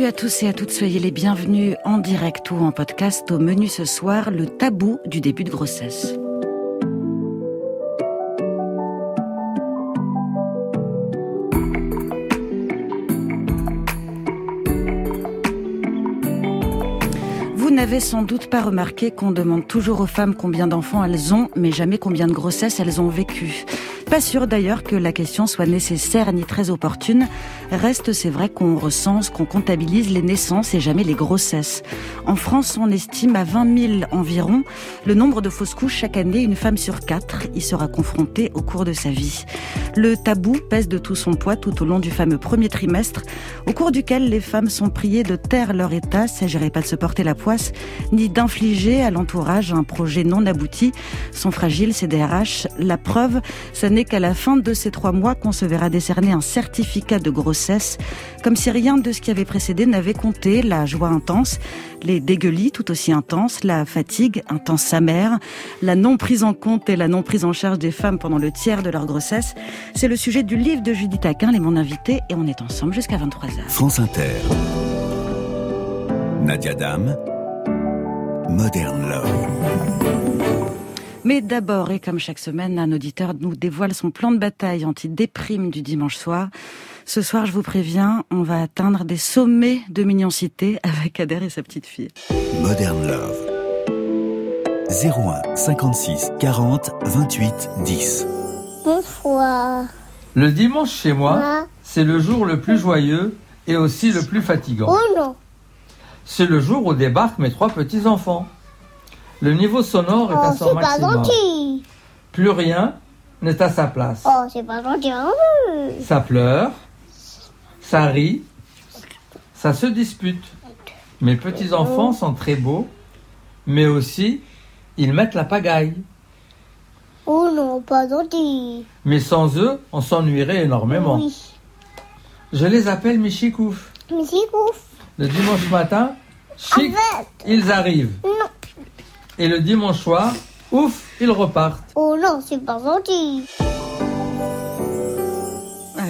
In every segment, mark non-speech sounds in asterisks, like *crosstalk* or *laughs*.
Salut à tous et à toutes, soyez les bienvenus en direct ou en podcast au menu ce soir, le tabou du début de grossesse. Vous n'avez sans doute pas remarqué qu'on demande toujours aux femmes combien d'enfants elles ont, mais jamais combien de grossesses elles ont vécu. Pas sûr d'ailleurs que la question soit nécessaire ni très opportune. Reste, c'est vrai qu'on recense, qu'on comptabilise les naissances et jamais les grossesses. En France, on estime à 20 000 environ le nombre de fausses couches chaque année. Une femme sur quatre y sera confrontée au cours de sa vie. Le tabou pèse de tout son poids tout au long du fameux premier trimestre, au cours duquel les femmes sont priées de taire leur état, s'agirait pas de se porter la poisse, ni d'infliger à l'entourage un projet non abouti. Sont fragiles ces. La preuve, ça n'est qu'à la fin de ces trois mois qu'on se verra décerner un certificat de grossesse, comme si rien de ce qui avait précédé n'avait compté, la joie intense, les dégueulis tout aussi intenses, la fatigue intense sa mère, la non prise en compte et la non prise en charge des femmes pendant le tiers de leur grossesse. C'est le sujet du livre de Judith Aquin, les mon invité, et on est ensemble jusqu'à 23h. France Inter. Nadia Dame. Modern Love. Mais d'abord, et comme chaque semaine, un auditeur nous dévoile son plan de bataille anti-déprime du dimanche soir. Ce soir, je vous préviens, on va atteindre des sommets de mignoncité avec Adair et sa petite fille. Modern Love. 01 56 40 28 10. Bonsoir. Le dimanche chez moi, c'est le jour le plus joyeux et aussi le plus fatigant. Oh non. C'est le jour où débarquent mes trois petits-enfants. Le niveau sonore est Oh, à son c'est pas maximum. gentil. Plus rien n'est à sa place. Oh, c'est pas gentil. hein. Ça pleure, ça rit, ça se dispute. Mes petits-enfants sont très beaux, mais aussi, ils mettent la pagaille. Oh non, pas gentil. Mais sans eux, on s'ennuierait énormément. Oui. Je les appelle mes chikoufs. Mais c'est ouf. Le dimanche matin, chic, Arrête. ils arrivent. Non. Et le dimanche soir, ouf, ils repartent. Oh non, c'est pas gentil.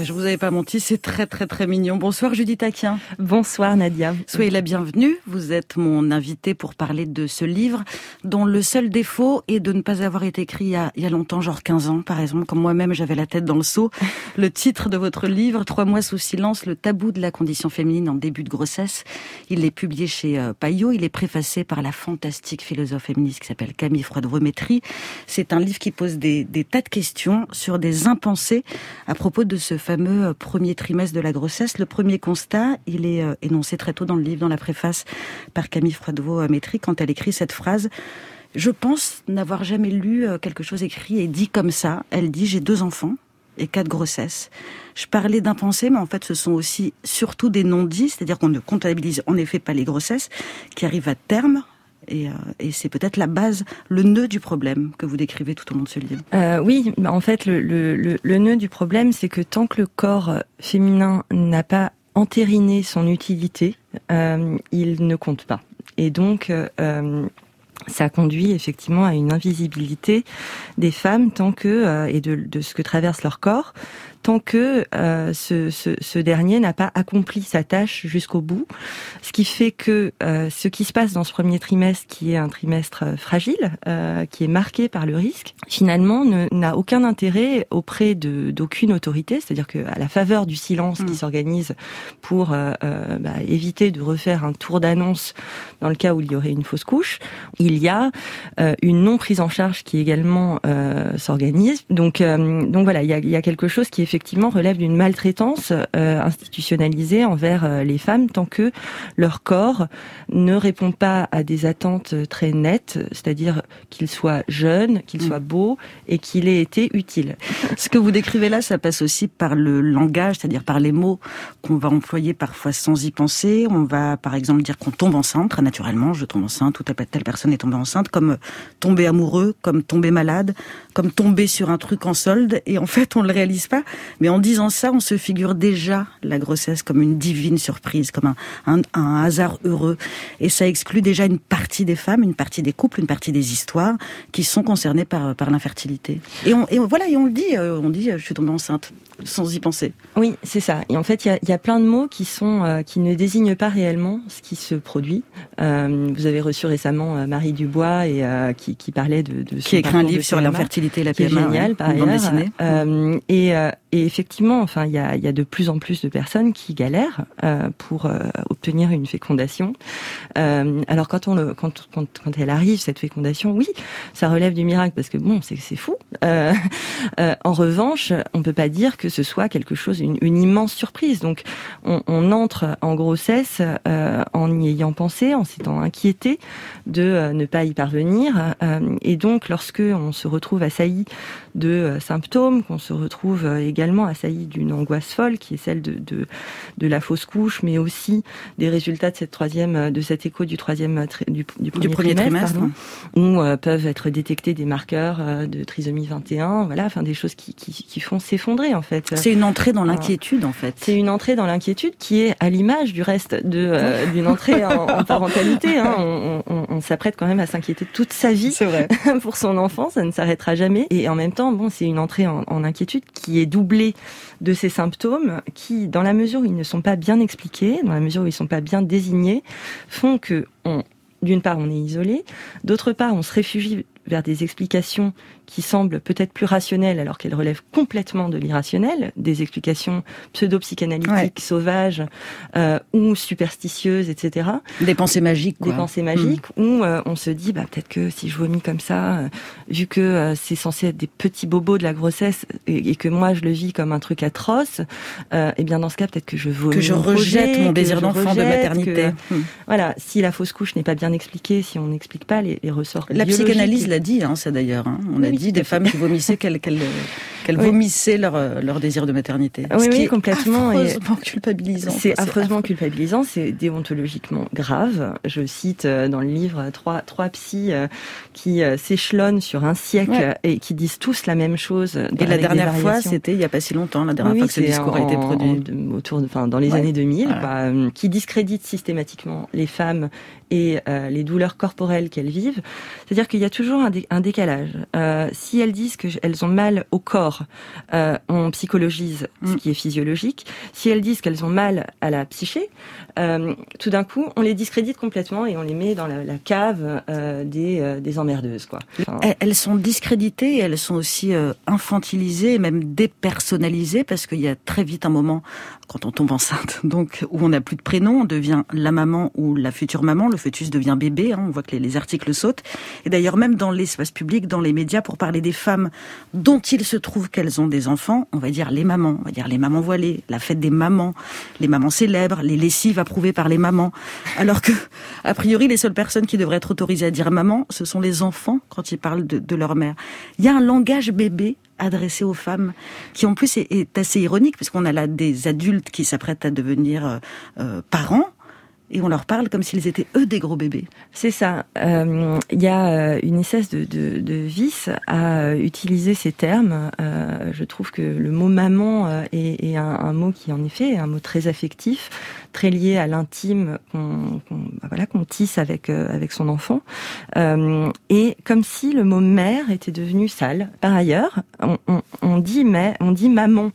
Je vous avais pas menti, c'est très très très mignon. Bonsoir Judith Aquin. Bonsoir Nadia. Soyez la bienvenue. Vous êtes mon invité pour parler de ce livre dont le seul défaut est de ne pas avoir été écrit il y a, il y a longtemps, genre 15 ans par exemple, comme moi-même j'avais la tête dans le seau. Le titre de votre livre, Trois mois sous silence, le tabou de la condition féminine en début de grossesse, il est publié chez euh, Payot. Il est préfacé par la fantastique philosophe féministe qui s'appelle Camille Froide-Vométrie. C'est un livre qui pose des, des tas de questions sur des impensés à propos de ce euh, premier trimestre de la grossesse. Le premier constat, il est euh, énoncé très tôt dans le livre, dans la préface, par Camille Froidevaux-Métry, quand elle écrit cette phrase. Je pense n'avoir jamais lu euh, quelque chose écrit et dit comme ça. Elle dit, j'ai deux enfants et quatre grossesses. Je parlais d'impensés, mais en fait, ce sont aussi surtout des non-dits, c'est-à-dire qu'on ne comptabilise en effet pas les grossesses qui arrivent à terme. Et, euh, et c'est peut-être la base, le nœud du problème que vous décrivez tout au long de ce livre. Euh, oui, bah, en fait, le, nœud du problème, c'est que tant que le corps féminin n'a pas entériné son utilité, euh, il ne compte pas. Et donc, ça conduit effectivement à une invisibilité des femmes tant que et de, de ce que traverse leur corps tant que euh, ce, ce, ce, dernier n'a pas accompli sa tâche jusqu'au bout. Ce qui fait que euh, ce qui se passe dans ce premier trimestre, qui est un trimestre euh, fragile, euh, qui est marqué par le risque, finalement n'a aucun intérêt auprès d'aucune autorité. C'est-à-dire qu'à la faveur du silence mmh. qui s'organise pour euh, bah, éviter de refaire un tour d'annonce dans le cas où il y aurait une fausse couche, il y a euh, une non prise en charge qui également euh, s'organise. Donc, donc voilà, il y a, il y a quelque chose qui est effectivement relève d'une maltraitance euh, institutionnalisée envers euh, les femmes tant que leur corps ne répond pas à des attentes très nettes, c'est-à-dire qu'il soit jeune, qu'il mmh. soit beau et qu'il ait été utile. Ce que vous décrivez là, ça passe aussi par le langage, c'est-à-dire par les mots qu'on va employer parfois sans y penser. On va par exemple dire qu'on tombe enceinte, très naturellement, je tombe enceinte, ou telle personne est tombée enceinte, comme tomber amoureux, comme tomber malade, comme tomber sur un truc en solde, et en fait on ne le réalise pas Mais en disant ça, on se figure déjà la grossesse comme une divine surprise, comme un, un, hasard heureux. Et ça exclut déjà une partie des femmes, une partie des couples, une partie des histoires qui sont concernées par, par l'infertilité. Et, on, et voilà, et on le dit, euh, on dit, je suis tombée enceinte sans y penser. Oui, c'est ça. Et en fait, il y a, plein de mots qui sont euh, qui ne désignent pas réellement ce qui se produit. Euh, vous avez reçu récemment euh, Marie Dubois et qui, qui, parlait de, de qui écrit un livre sur l'infertilité et la PMA, génial par ailleurs. et, et effectivement, enfin, il y a, y a de plus en plus de personnes qui galèrent pour obtenir une fécondation. alors quand on le quand, quand quand elle arrive cette fécondation, oui, ça relève du miracle parce que bon, c'est c'est fou. en revanche, on peut pas dire que ce soit quelque chose, une, immense surprise. Donc, on, entre en grossesse euh, en y ayant pensé, en s'étant inquiété de euh, ne pas y parvenir. Euh, et donc, lorsque on se retrouve assailli de symptômes, qu'on se retrouve également assailli d'une angoisse folle, qui est celle de, de, la fausse couche, mais aussi des résultats de cette troisième, de cet écho du troisième du, premier, trimestre, où peuvent être détectés des marqueurs de trisomie 21, voilà, enfin des choses qui, qui, qui font s'effondrer en fait. C'est une entrée dans l'inquiétude en fait. C'est une entrée dans l'inquiétude qui est à l'image du reste de euh, d'une entrée en, *laughs* parentalité. Hein. On, on, on s'apprête quand même à s'inquiéter toute sa vie vrai. *laughs* pour son enfant, ça ne s'arrêtera jamais. Et en même temps, c'est une entrée en, inquiétude qui est doublée de ces symptômes qui, dans la mesure où ils ne sont pas bien expliqués, dans la mesure où ils ne sont pas bien désignés, font que d'une part, on est isolé, d'autre part, on se réfugie vers des explications qui semblent peut-être plus rationnelles alors qu'elles relèvent complètement de l'irrationnel, des explications pseudo-psychanalytiques, sauvages euh, ou superstitieuses, etc. Des pensées magiques. Quoi. Des pensées magiques mm. où euh, on se dit bah, peut-être que si je vomis comme ça, euh, vu que c'est censé être des petits bobos de la grossesse et, que moi je le vis comme un truc atroce, et eh bien dans ce cas peut-être que je vomis. Que je rejette mon désir d'enfant, de maternité. Mm. Voilà, si la fausse couche n'est pas bien expliquée, si on n'explique pas les, les ressorts. La psychanalyse l'a dit, hein, ça d'ailleurs. Hein. On a dit des femmes qui vomissaient qu'elles *laughs* vomissaient leur, euh, leur désir de maternité. Oui, Ce qui est complètement. Affreusement culpabilisant. C'est affreusement culpabilisant, c'est déontologiquement grave. Je cite euh, dans le livre trois, trois psys euh, qui s'échelonnent sur un siècle et qui disent tous la même chose. Et la dernière fois, c'était il n'y a pas si longtemps, la dernière fois que ce discours a été produit. autour de, enfin, dans les années 2000, qui discrédite systématiquement les femmes et les douleurs corporelles qu'elles vivent. C'est-à-dire qu'il y a toujours un, un décalage. Euh, si elles disent qu'elles ont mal au corps, euh, on psychologise ce mm. qui est physiologique. Si elles disent qu'elles ont mal à la psyché, euh, tout d'un coup, on les discrédite complètement et on les met dans la, cave euh, des, euh, des emmerdeuses. Elles sont discréditées, elles sont aussi infantilisées, même dépersonnalisées, parce qu'il y a très vite un moment, quand on tombe enceinte, *laughs* donc où on n'a plus de prénom, on devient la maman ou la future maman, le fœtus devient bébé, hein, on voit que les, les articles sautent. Et d'ailleurs, même dans l'espace public, dans les médias, pour parler des femmes dont il se trouve qu'elles ont des enfants, on va dire les mamans, on va dire les mamans voilées, la fête des mamans, les mamans célèbres, les lessives approuvées par les mamans. Alors que, a priori, les seules personnes qui devraient être autorisées à dire maman, ce sont les enfants quand ils parlent de, leur mère. Il y a un langage bébé adressé aux femmes, qui en plus est, assez ironique, puisqu'on a là des adultes qui s'apprêtent à devenir euh, euh, parents, et on leur parle comme s'ils étaient eux des gros bébés. C'est ça. Euh, il y a euh, une espèce de, vice à euh, utiliser ces termes. Je trouve que le mot maman est, un, mot qui en effet est un mot très affectif, très lié à l'intime qu'on bah tisse avec son enfant, et comme si le mot mère était devenu sale. Par ailleurs, on dit mais on dit maman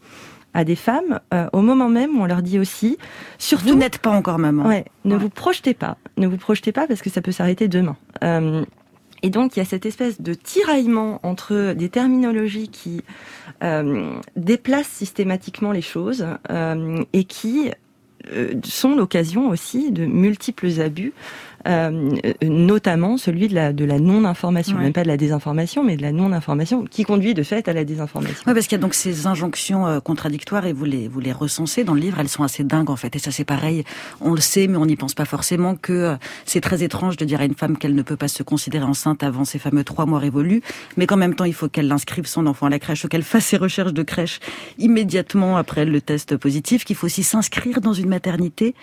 à des femmes euh, au moment même où on leur dit aussi surtout vous n'êtes pas encore maman. Ouais, ne vous projetez pas, ne vous projetez pas parce que ça peut s'arrêter demain. Euh, et donc il y a cette espèce de tiraillement entre des terminologies qui euh, déplacent systématiquement les choses euh, et qui sont l'occasion aussi de multiples abus notamment celui de la, de la non-information, même pas de la désinformation, mais de la non-information, qui conduit de fait à la désinformation. Oui, parce qu'il y a donc ces injonctions euh, contradictoires et vous les, vous les recensez dans le livre, elles sont assez dingues en fait. Et ça c'est pareil, on le sait, mais on n'y pense pas forcément que euh, c'est très étrange de dire à une femme qu'elle ne peut pas se considérer enceinte avant ces fameux trois mois révolus, mais qu'en même temps il faut qu'elle inscrive son enfant à la crèche ou qu'elle fasse ses recherches de crèche immédiatement après le test positif, qu'il faut aussi s'inscrire dans une maternité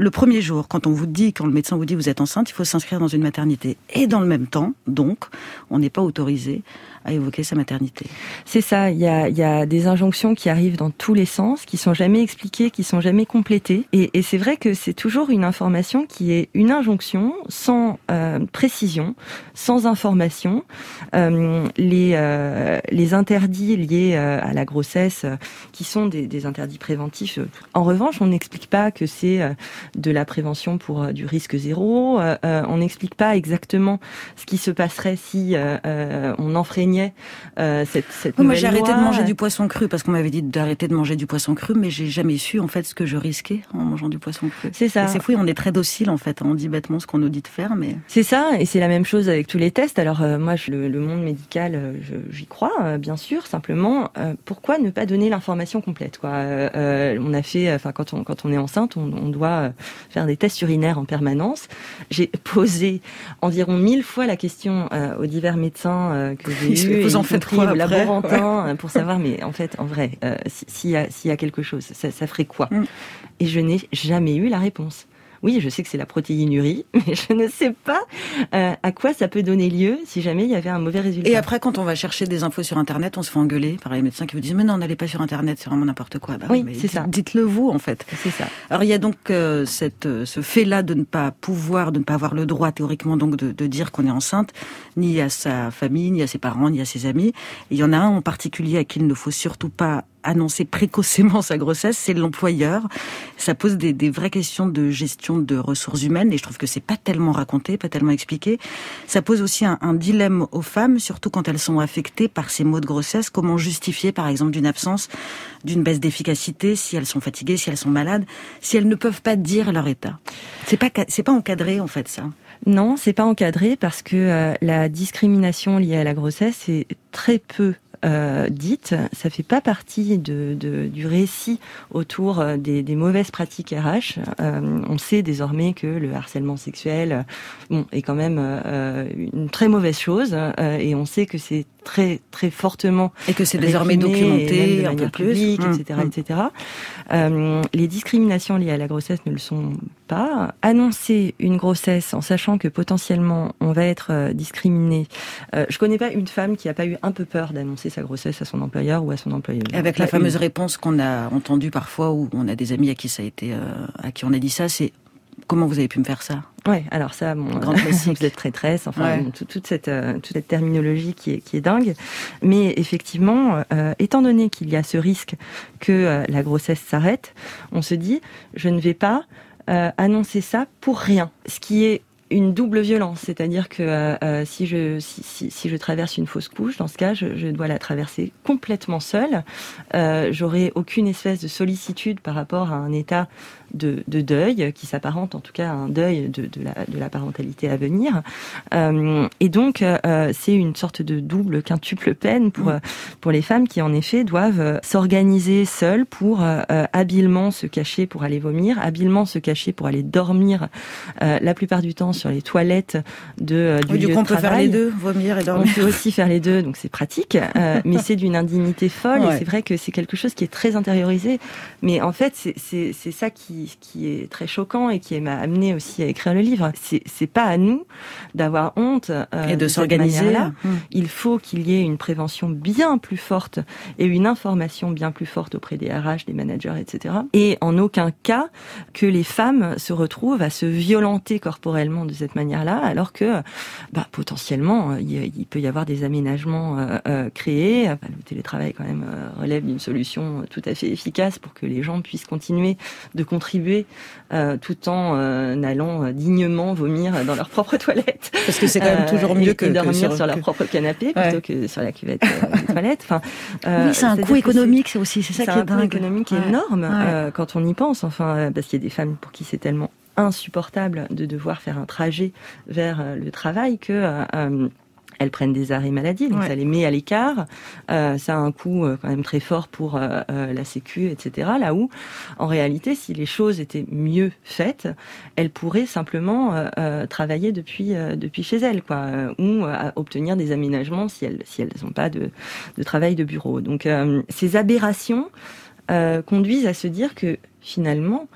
le premier jour, quand on vous dit, quand le médecin vous dit vous êtes enceinte, il faut s'inscrire dans une maternité. Et dans le même temps, donc, on n'est pas autorisé à évoquer sa maternité. C'est ça, il y a, des injonctions qui arrivent dans tous les sens, qui sont jamais expliquées, qui sont jamais complétées. Et, c'est vrai que c'est toujours une information qui est une injonction sans euh, précision, sans information. Euh, les, euh, les interdits liés à la grossesse, qui sont des, des, interdits préventifs, en revanche, on n'explique pas que c'est de la prévention pour du risque zéro. on n'explique pas exactement ce qui se passerait si on enfreignait euh, cette, cette Moi, j'ai arrêté de manger du poisson cru parce qu'on m'avait dit d'arrêter de manger du poisson cru, mais j'ai jamais su en fait ce que je risquais en mangeant du poisson cru. C'est ça. C'est fou, on est très docile en fait. On dit bêtement ce qu'on nous dit de faire, mais c'est ça. Et c'est la même chose avec tous les tests. Alors euh, moi, le, le, monde médical, euh, j'y crois, euh, bien sûr. Simplement, euh, pourquoi ne pas donner l'information complète quoi? Euh, On a fait, enfin quand on quand on est enceinte, on, on doit faire des tests urinaires en permanence. J'ai *laughs* posé environ mille fois la question aux divers médecins que j'ai *laughs* vous en faites quoi laborantin euh, pour savoir, mais en fait, en vrai, euh, s'il y, y, a quelque chose, ça, ça ferait quoi mm. Et je n'ai jamais eu la réponse oui, je sais que c'est la protéinurie, *laughs* mais je ne sais pas euh, à quoi ça peut donner lieu si jamais il y avait un mauvais résultat. Et après, quand on va chercher des infos sur Internet, on se fait engueuler par les médecins qui vous disent mais non, n'allez pas sur Internet, c'est vraiment n'importe quoi. Bah, oui, c'est ça. Dites-le vous en fait. C'est ça. Alors il y a donc euh, cette, euh, ce fait-là de ne pas pouvoir, de ne pas avoir le droit théoriquement donc de, de dire qu'on est enceinte, ni à sa famille, ni à ses parents, ni à ses amis. Et il y en a un en particulier à qui il ne faut surtout pas annoncer précocement *laughs* sa grossesse, c'est l'employeur. Ça pose des, vraies questions de gestion de ressources humaines et je trouve que c'est pas tellement raconté, pas tellement expliqué. Ça pose aussi un, un, dilemme aux femmes, surtout quand elles sont affectées par ces maux de grossesse. Comment justifier, par exemple, d'une absence, d'une baisse d'efficacité, si elles sont fatiguées, si elles sont malades, si elles ne peuvent pas dire leur état? C'est pas c'est pas encadré en fait ça. Non, c'est pas encadré parce que euh, la discrimination liée à la grossesse est très peu euh, dite, ça fait pas partie de, de, du récit autour euh, des, des mauvaises pratiques RH. Euh, on sait désormais que le harcèlement sexuel, bon, est quand même euh, une très mauvaise chose, euh, et on sait que c'est très très fortement et que c'est désormais documenté un peu plus, publique, etc., etc. Euh, les discriminations liées à la grossesse ne le sont pas. Annoncer une grossesse en sachant que potentiellement on va être euh, discriminé. Euh, je connais pas une femme qui a pas eu un peu peur d'annoncer sa grossesse à son employeur ou à son employeur. Avec la fameuse une. réponse qu'on a entendue parfois où on a des amis à qui ça a été, euh, à qui on a dit ça, c'est comment vous avez pu me faire ça? Ouais, alors ça, bon, grand *laughs* classique, vous êtes traîtresse, enfin ouais. bon, toute, toute, cette euh, toute cette terminologie qui est qui est dingue. Mais effectivement, euh, étant donné qu'il y a ce risque que euh, la grossesse s'arrête, on se dit, je ne vais pas euh, annoncer ça pour rien. Ce qui est une double violence, c'est-à-dire que euh, si, je, si, si, si, je traverse une fausse couche, dans ce cas, je, je dois la traverser complètement seule. Euh, J'aurai aucune espèce de sollicitude par rapport à un état de, de deuil qui s'apparente en tout cas à un deuil de, de, la, de la parentalité à venir. Euh, et donc, euh, c'est une sorte de double, quintuple peine pour, mmh. pour les femmes qui, en effet, doivent s'organiser seules pour euh, habilement se cacher pour aller vomir, habilement se cacher pour aller dormir euh, la plupart du temps sur les toilettes de euh, du, oui, du lieu coup, on de peut travail. faire les deux, vomir et dormir. On peut aussi faire les deux, donc c'est pratique, euh, *laughs* mais c'est d'une indignité folle ouais. et c'est vrai que c'est quelque chose qui est très intériorisé. Mais en fait, c'est ça qui, qui est très choquant et qui m'a amené aussi à écrire le livre. C'est pas à nous d'avoir honte euh, et de, de s'organiser là. Mmh. Il faut qu'il y ait une prévention bien plus forte et une information bien plus forte auprès des RH, des managers, etc. Et en aucun cas que les femmes se retrouvent à se violenter corporellement de cette manière-là, alors que bah, potentiellement il, il, peut y avoir des aménagements euh, euh, créés. Le télétravail quand même euh, relève d'une solution tout à fait efficace pour que les gens puissent continuer de contribuer euh, tout en euh, allant dignement vomir dans leur propre *laughs* toilette. Parce que c'est quand même toujours mieux et, que et dormir que sur, sur, leur propre canapé plutôt ouais. que sur la cuvette des *laughs* toilettes. Enfin, oui, c'est un coût économique, c'est aussi c'est ça qui est, est dingue. un coût économique ouais. énorme quand on y pense. Enfin, parce qu'il y a des femmes pour qui c'est tellement insupportable de devoir faire un trajet vers euh, le travail que euh, elles prennent des arrêts maladie, donc ouais. ça les met à l'écart. Euh, ça a un coût euh, quand même très fort pour euh, la Sécu, etc. Là où, en réalité, si les choses étaient mieux faites, elles pourraient simplement euh, travailler depuis depuis chez elles, quoi, ou obtenir des aménagements si elles si elles n'ont pas de, de travail de bureau. Donc ces aberrations conduisent à se dire que finalement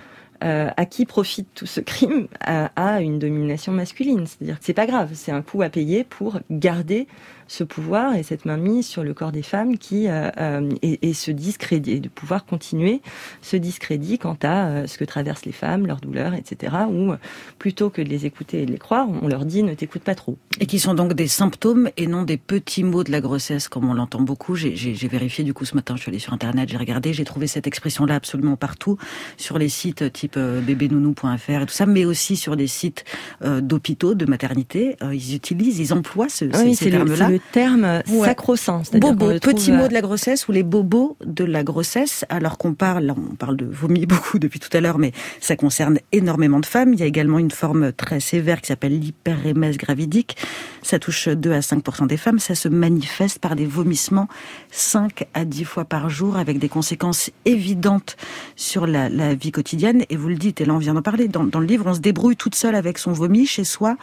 euh, à qui profite tout ce crime à, une domination masculine? C'est-à-dire que c'est pas grave, c'est un coût à payer pour garder ce pouvoir et cette mainmise sur le corps des femmes qui euh, euh, et, ce discrédit, de pouvoir continuer ce discrédit quant à ce que traversent les femmes, leurs douleurs, etc. Ou plutôt que de les écouter et de les croire, on leur dit ne t'écoute pas trop. Et qui sont donc des symptômes et non des petits mots de la grossesse comme on l'entend beaucoup. J'ai vérifié du coup ce matin, je suis allée sur internet, j'ai regardé, j'ai trouvé cette expression-là absolument partout sur les sites type euh, bébénounou.fr et tout ça, mais aussi sur des sites euh, d'hôpitaux, de maternité. Euh, ils utilisent, ils emploient ce, oui, ces, termes-là. Le terme sacro-saint. Bobo, petit mot de la grossesse ou les bobos de la grossesse. Alors qu'on parle, on parle de vomi *laughs* beaucoup depuis tout à l'heure, mais ça concerne énormément de femmes. Il y a également une forme très sévère qui s'appelle l'hyperémèse gravidique. Ça touche 2 à 5 des femmes. Ça se manifeste par des vomissements 5 à 10 fois par jour avec des conséquences évidentes sur la, la vie quotidienne. Et vous le dites, et là on vient d'en parler, dans, le livre, on se débrouille toute seule avec son vomi chez soi,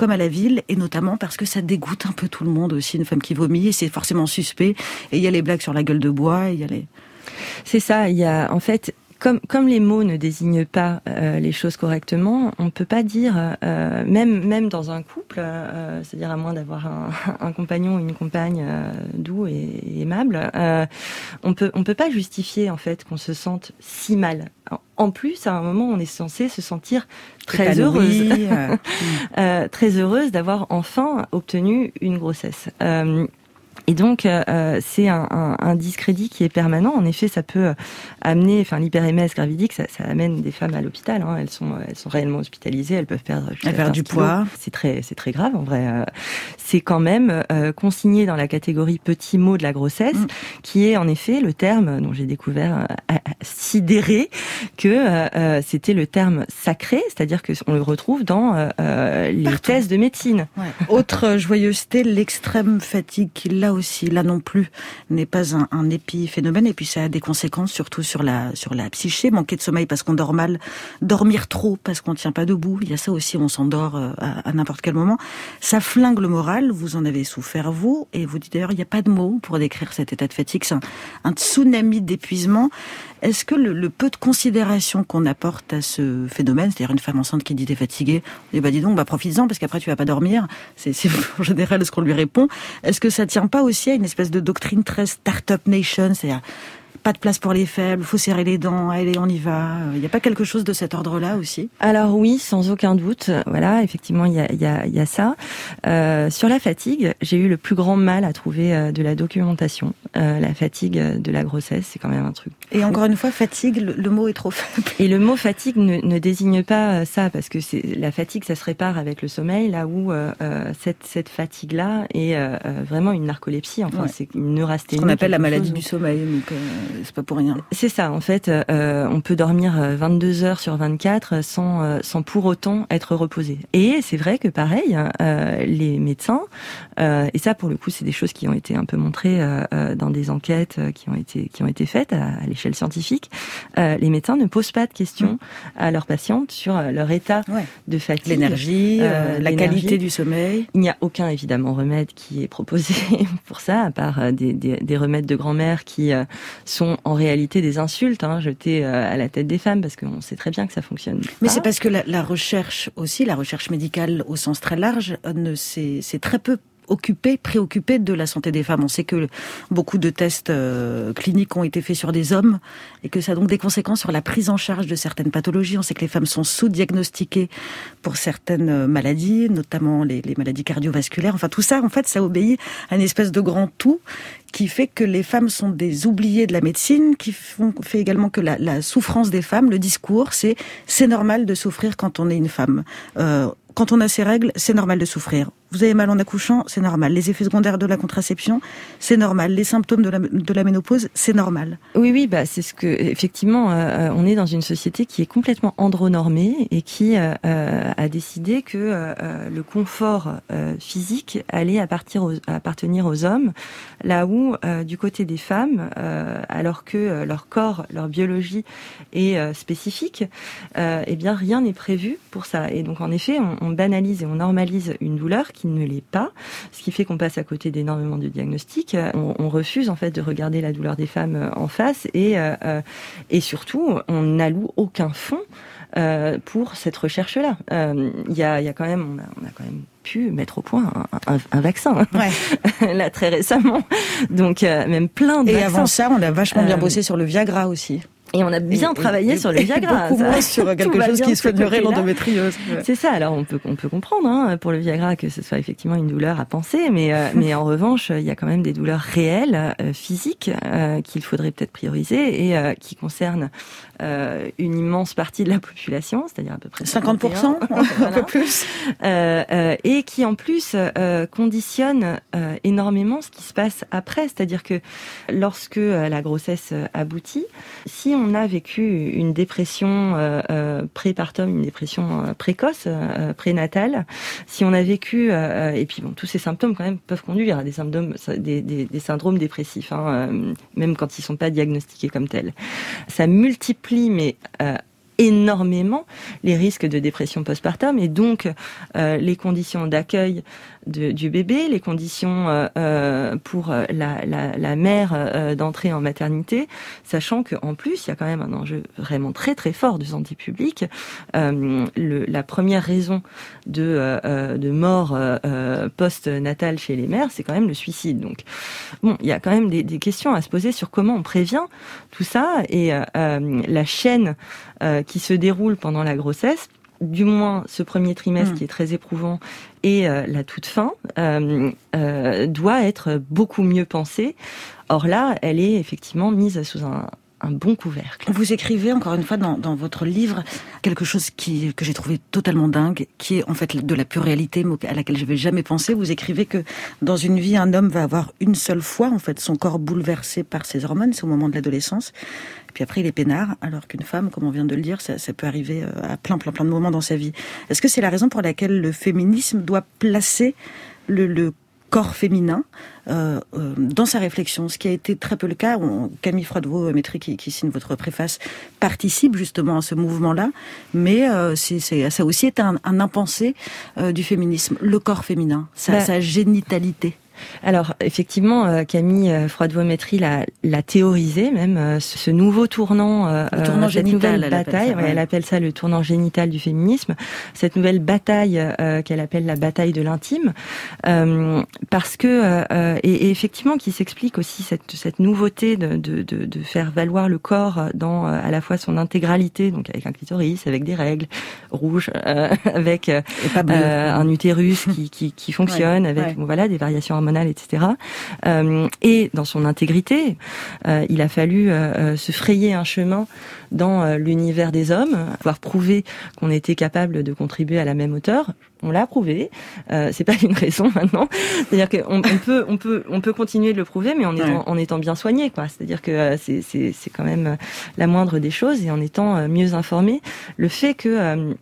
comme à la ville, et notamment parce que ça dégoûte un peu tout le monde aussi, une femme qui vomit, et c'est forcément suspect. Et il y a les blagues sur la gueule de bois, il y a les... C'est ça, il y a en fait comme, comme les mots ne désignent pas euh, les choses correctement, on peut pas dire, euh, même, même dans un couple, euh, c'est-à-dire à moins d'avoir un, *laughs* un, compagnon ou une compagne doux et, aimable, on peut, on peut pas justifier en fait qu'on se sente si mal. En plus, à un moment, on est censé se sentir très heureuse, *laughs* très heureuse d'avoir enfin obtenu une grossesse. Et donc, euh, euh, c'est un, un, un, discrédit qui est permanent. En effet, ça peut euh, amener, enfin, l'hyperémèse gravidique, ça, ça, amène des femmes à l'hôpital. Hein. Elles sont, elles sont réellement hospitalisées. Elles peuvent perdre, elles perdent du poids. C'est très, c'est très grave en vrai. C'est quand même consigné dans la catégorie petit mot de la grossesse, mm. qui est en effet le terme dont j'ai découvert sidéré que c'était le terme sacré, c'est-à-dire que on le retrouve dans les thèses de médecine. Ouais. Autre joyeuseté, l'extrême fatigue qui là aussi, là non plus, n'est pas un, épiphénomène. Et puis ça a des conséquences surtout sur la sur la psyché, manquer de sommeil parce qu'on dort mal, dormir trop parce qu'on tient pas debout. Il y a ça aussi, on s'endort euh, à, n'importe quel moment. Ça flingue le moral. Vous en avez souffert vous, et vous dites d'ailleurs, il n'y a pas de mots pour décrire cet état de fatigue. C'est un, tsunami d'épuisement. Est-ce que le, peu de considération qu'on apporte à ce phénomène, c'est-à-dire une femme enceinte qui dit t'es fatiguée, eh ben dis donc, bah profites-en parce qu'après tu vas pas dormir. C'est *laughs* en général ce qu'on lui répond. Est-ce que ça tient pas aussi à une espèce de doctrine très start-up nation, c'est-à-dire pas de place pour les faibles, faut serrer les dents, allez, on y va. Il n'y a pas quelque chose de cet ordre-là aussi? Alors oui, sans aucun doute. Voilà, effectivement, il y a, y, a, y a, ça. Euh, sur la fatigue, j'ai eu le plus grand mal à trouver euh, de la documentation. Euh, la fatigue de la grossesse, c'est quand même un truc. Et encore une fois, fatigue, le, mot est trop faible. Et le mot fatigue ne, ne désigne pas ça, parce que c'est la fatigue, ça se répare avec le sommeil, là où euh, euh cette, cette fatigue-là est vraiment une narcolepsie. Enfin, c'est une neurasthénie. Ce qu'on appelle la maladie du sommeil. Donc, c'est pas pour rien. C'est ça, en fait, euh, on peut dormir 22 euh, heures sur 24 sans, euh, sans pour autant être reposé. Et c'est vrai que pareil, euh, les médecins, euh, et ça pour le coup c'est des choses qui ont été un peu montrées dans des enquêtes qui ont été, qui ont été faites à, l'échelle scientifique, les médecins ne posent pas de questions mm. à leurs patientes sur leur état de fatigue. L'énergie, la qualité du sommeil. Il n'y a aucun évidemment remède qui est proposé *laughs* pour ça, à part des, des, des remèdes de grand-mère qui sont en réalité des insultes hein, jetées euh, à la tête des femmes, parce qu'on sait très bien que ça fonctionne. Mais c'est parce que la, la, recherche aussi, la recherche médicale au sens très large, euh, c'est très peu occupé, préoccupé de la santé des femmes. On sait que beaucoup de tests euh, cliniques ont été faits sur des hommes et que ça a donc des conséquences sur la prise en charge de certaines pathologies. On sait que les femmes sont sous-diagnostiquées pour certaines euh, maladies, notamment les, maladies cardiovasculaires. Enfin, tout ça, en fait, ça obéit à une espèce de grand tout qui fait que les femmes sont des oubliées de la médecine, qui font, fait également que la, souffrance des femmes, le discours, c'est c'est normal de souffrir quand on est une femme. Euh, quand on a ces règles, c'est normal de souffrir. Vous avez mal en accouchant, c'est normal. Les effets secondaires de la contraception, c'est normal. Les symptômes de la, de la ménopause, c'est normal. Oui, oui, bah c'est ce que effectivement, euh, euh, on est dans une société qui est complètement andronormée et qui euh, a décidé que le confort physique allait appartenir aux hommes, là où du côté des femmes, alors que leur corps, leur biologie est spécifique, eh bien rien n'est prévu pour ça. Et donc en effet, on, on banalise et on normalise une douleur qui ne l'est pas, ce qui fait qu'on passe à côté d'énormément de diagnostics. On, on, refuse en fait de regarder la douleur des femmes en face et, et surtout, on n'alloue aucun fonds euh, pour cette recherche-là. Il euh, y, a, y, a, quand même, on a, on a, quand même pu mettre au point un, un, un vaccin ouais. *laughs* là très récemment. Donc euh, même plein de Et vaccins. avant ça, on a vachement bien bossé sur le Viagra aussi. Et on a bien et, travaillé et, sur le Viagra. Beaucoup moins sur *laughs* quelque chose qui soignerait l'endométriose. Ouais. C'est ça. Alors on peut on peut comprendre hein, pour le Viagra que ce soit effectivement une douleur à penser, mais euh, *laughs* mais en revanche il y a quand même des douleurs réelles, euh, physiques euh, qu'il faudrait peut-être prioriser et euh, qui concernent euh, une immense partie de la population, c'est-à-dire à peu près 50% un peu *laughs* plus, euh, et qui en plus conditionne énormément ce qui se passe après, c'est-à-dire que lorsque la grossesse aboutit, si on a vécu une dépression euh, euh, prépartum, une dépression euh, précoce, euh, prénatale, si on a vécu et puis bon, tous ces symptômes quand même peuvent conduire à des symptômes, des, syndromes dépressifs, hein, même quand ils sont pas diagnostiqués comme tels. Ça multiplie mais énormément les risques de dépression postpartum et donc les conditions d'accueil du bébé, les conditions euh, pour la, la, la mère euh, d'entrer en maternité, sachant qu'en plus, il y a quand même un enjeu vraiment très très fort de santé publique. Euh, la première raison de, de mort post-natale chez les mères, c'est quand même le suicide. Donc, bon, il y a quand même des, des, questions à se poser sur comment on prévient tout ça et la chaîne qui se déroule pendant la grossesse du moins ce premier trimestre mmh. qui est très éprouvant et euh, la toute fin euh, euh, doit être beaucoup mieux pensée. Or là, elle est effectivement mise sous un, un bon couvercle. Vous écrivez encore une fois dans, votre livre quelque chose qui, que j'ai trouvé totalement dingue, qui est en fait de la pure réalité à laquelle je n'avais jamais pensé. Vous écrivez que dans une vie, un homme va avoir une seule fois en fait son corps bouleversé par ses hormones, c'est au moment de l'adolescence. Puis après, il est peinard, alors qu'une femme, comme on vient de le dire, ça, ça, peut arriver à plein, plein, plein de moments dans sa vie. Est-ce que c'est la raison pour laquelle le féminisme doit placer le, le corps féminin euh, euh, dans sa réflexion, ce qui a été très peu le cas. On, Camille Froidevaux-Métry, qui, qui, signe votre préface, participe justement à ce mouvement-là, mais euh, c'est, c'est, ça aussi est un, un impensé euh, du féminisme, le corps féminin, sa, Ben, sa génitalité. Alors effectivement, euh, Camille Froidevaux-Métry l'a, l'a théorisé même euh, ce nouveau tournant, euh, le tournant cette génital, nouvelle elle bataille. appelle ça, ouais, ouais. Elle appelle ça le tournant génital du féminisme. Cette nouvelle bataille euh, qu'elle appelle la bataille de l'intime, euh, parce que et, et, effectivement qui s'explique aussi cette, cette nouveauté de, de, de, de, faire valoir le corps dans à la fois son intégralité, donc avec un clitoris, avec des règles rouges, *laughs* avec un utérus qui, qui, qui fonctionne, ouais, avec ouais. bon, voilà des variations hormonales, etc. Euh, et dans son intégrité, euh, il a fallu euh, se frayer un chemin dans l'univers des hommes, pouvoir prouver qu'on était capable de contribuer à la même hauteur. On l'a prouvé. Euh, c'est pas *laughs* une raison maintenant. C'est-à-dire qu'on on peut, on peut, on peut continuer de le prouver, mais en étant, ouais. en étant bien soigné, quoi. C'est-à-dire que c'est, c'est, c'est quand même la moindre des choses et en étant mieux informé. Le fait que euh,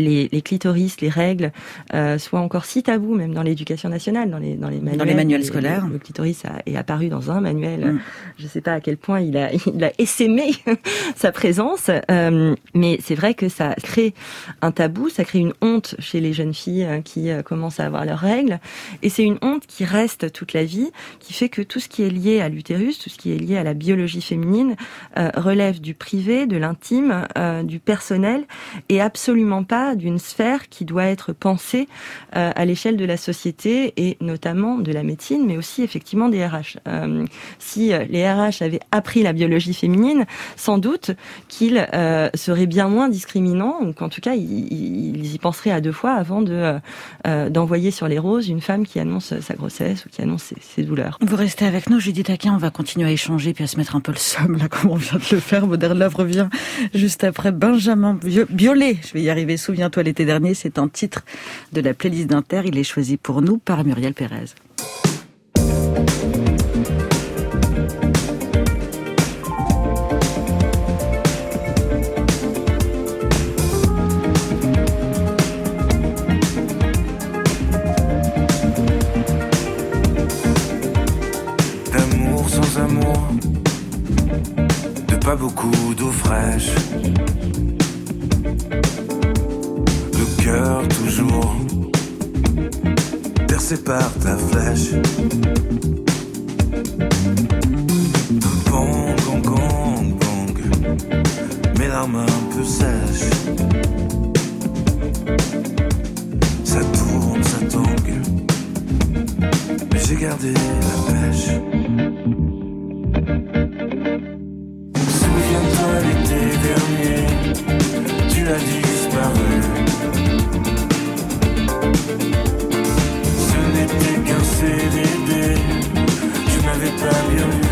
les, les, clitoris, les règles euh, soient encore si tabous, même dans l'éducation nationale, dans les, dans les manuels. Dans les manuels scolaires. Le, le, clitoris a, est apparu dans un manuel. Mm. Je ne sais pas à quel point il a, *laughs* il a essaimé *laughs* sa présence, euh, mais c'est vrai que ça crée un tabou, ça crée une honte chez les jeunes filles euh, qui commencent à avoir leurs règles, et c'est une honte qui reste toute la vie, qui fait que tout ce qui est lié à l'utérus, tout ce qui est lié à la biologie féminine, relève du privé, de l'intime, du personnel, et absolument pas d'une sphère qui doit être pensée euh, à l'échelle de la société et notamment de la médecine, mais aussi effectivement des RH. Euh, si les RH avaient appris la biologie féminine, sans doute qu'ils euh, seraient bien moins discriminants, ou qu'en tout cas ils, y penseraient à deux fois avant de euh, d'envoyer sur les roses une femme qui annonce sa grossesse ou qui annonce ses, douleurs. Vous restez avec nous, Judith Aquin, on va continuer à échanger puis à se mettre un peu le somme là, comme on vient de le faire. Modern Love revient juste après Benjamin Biolay. Je vais y arriver. Souviens-toi l'été dernier, c'est un titre de la playlist d'Inter. Il est choisi pour nous par Muriel Pérez. D'amour sans amour, de pas beaucoup d'eau fraîche. Toujours passé par ta flèche. Bang, bang, bang, bang. Mes larmes un peu sèches. Ça tourne, ça tangue. Mais j'ai gardé la pêche. Souviens-toi l'été dernier, tu as disparu. Ce n'était qu'un CDD, je n'avais pas bien vu.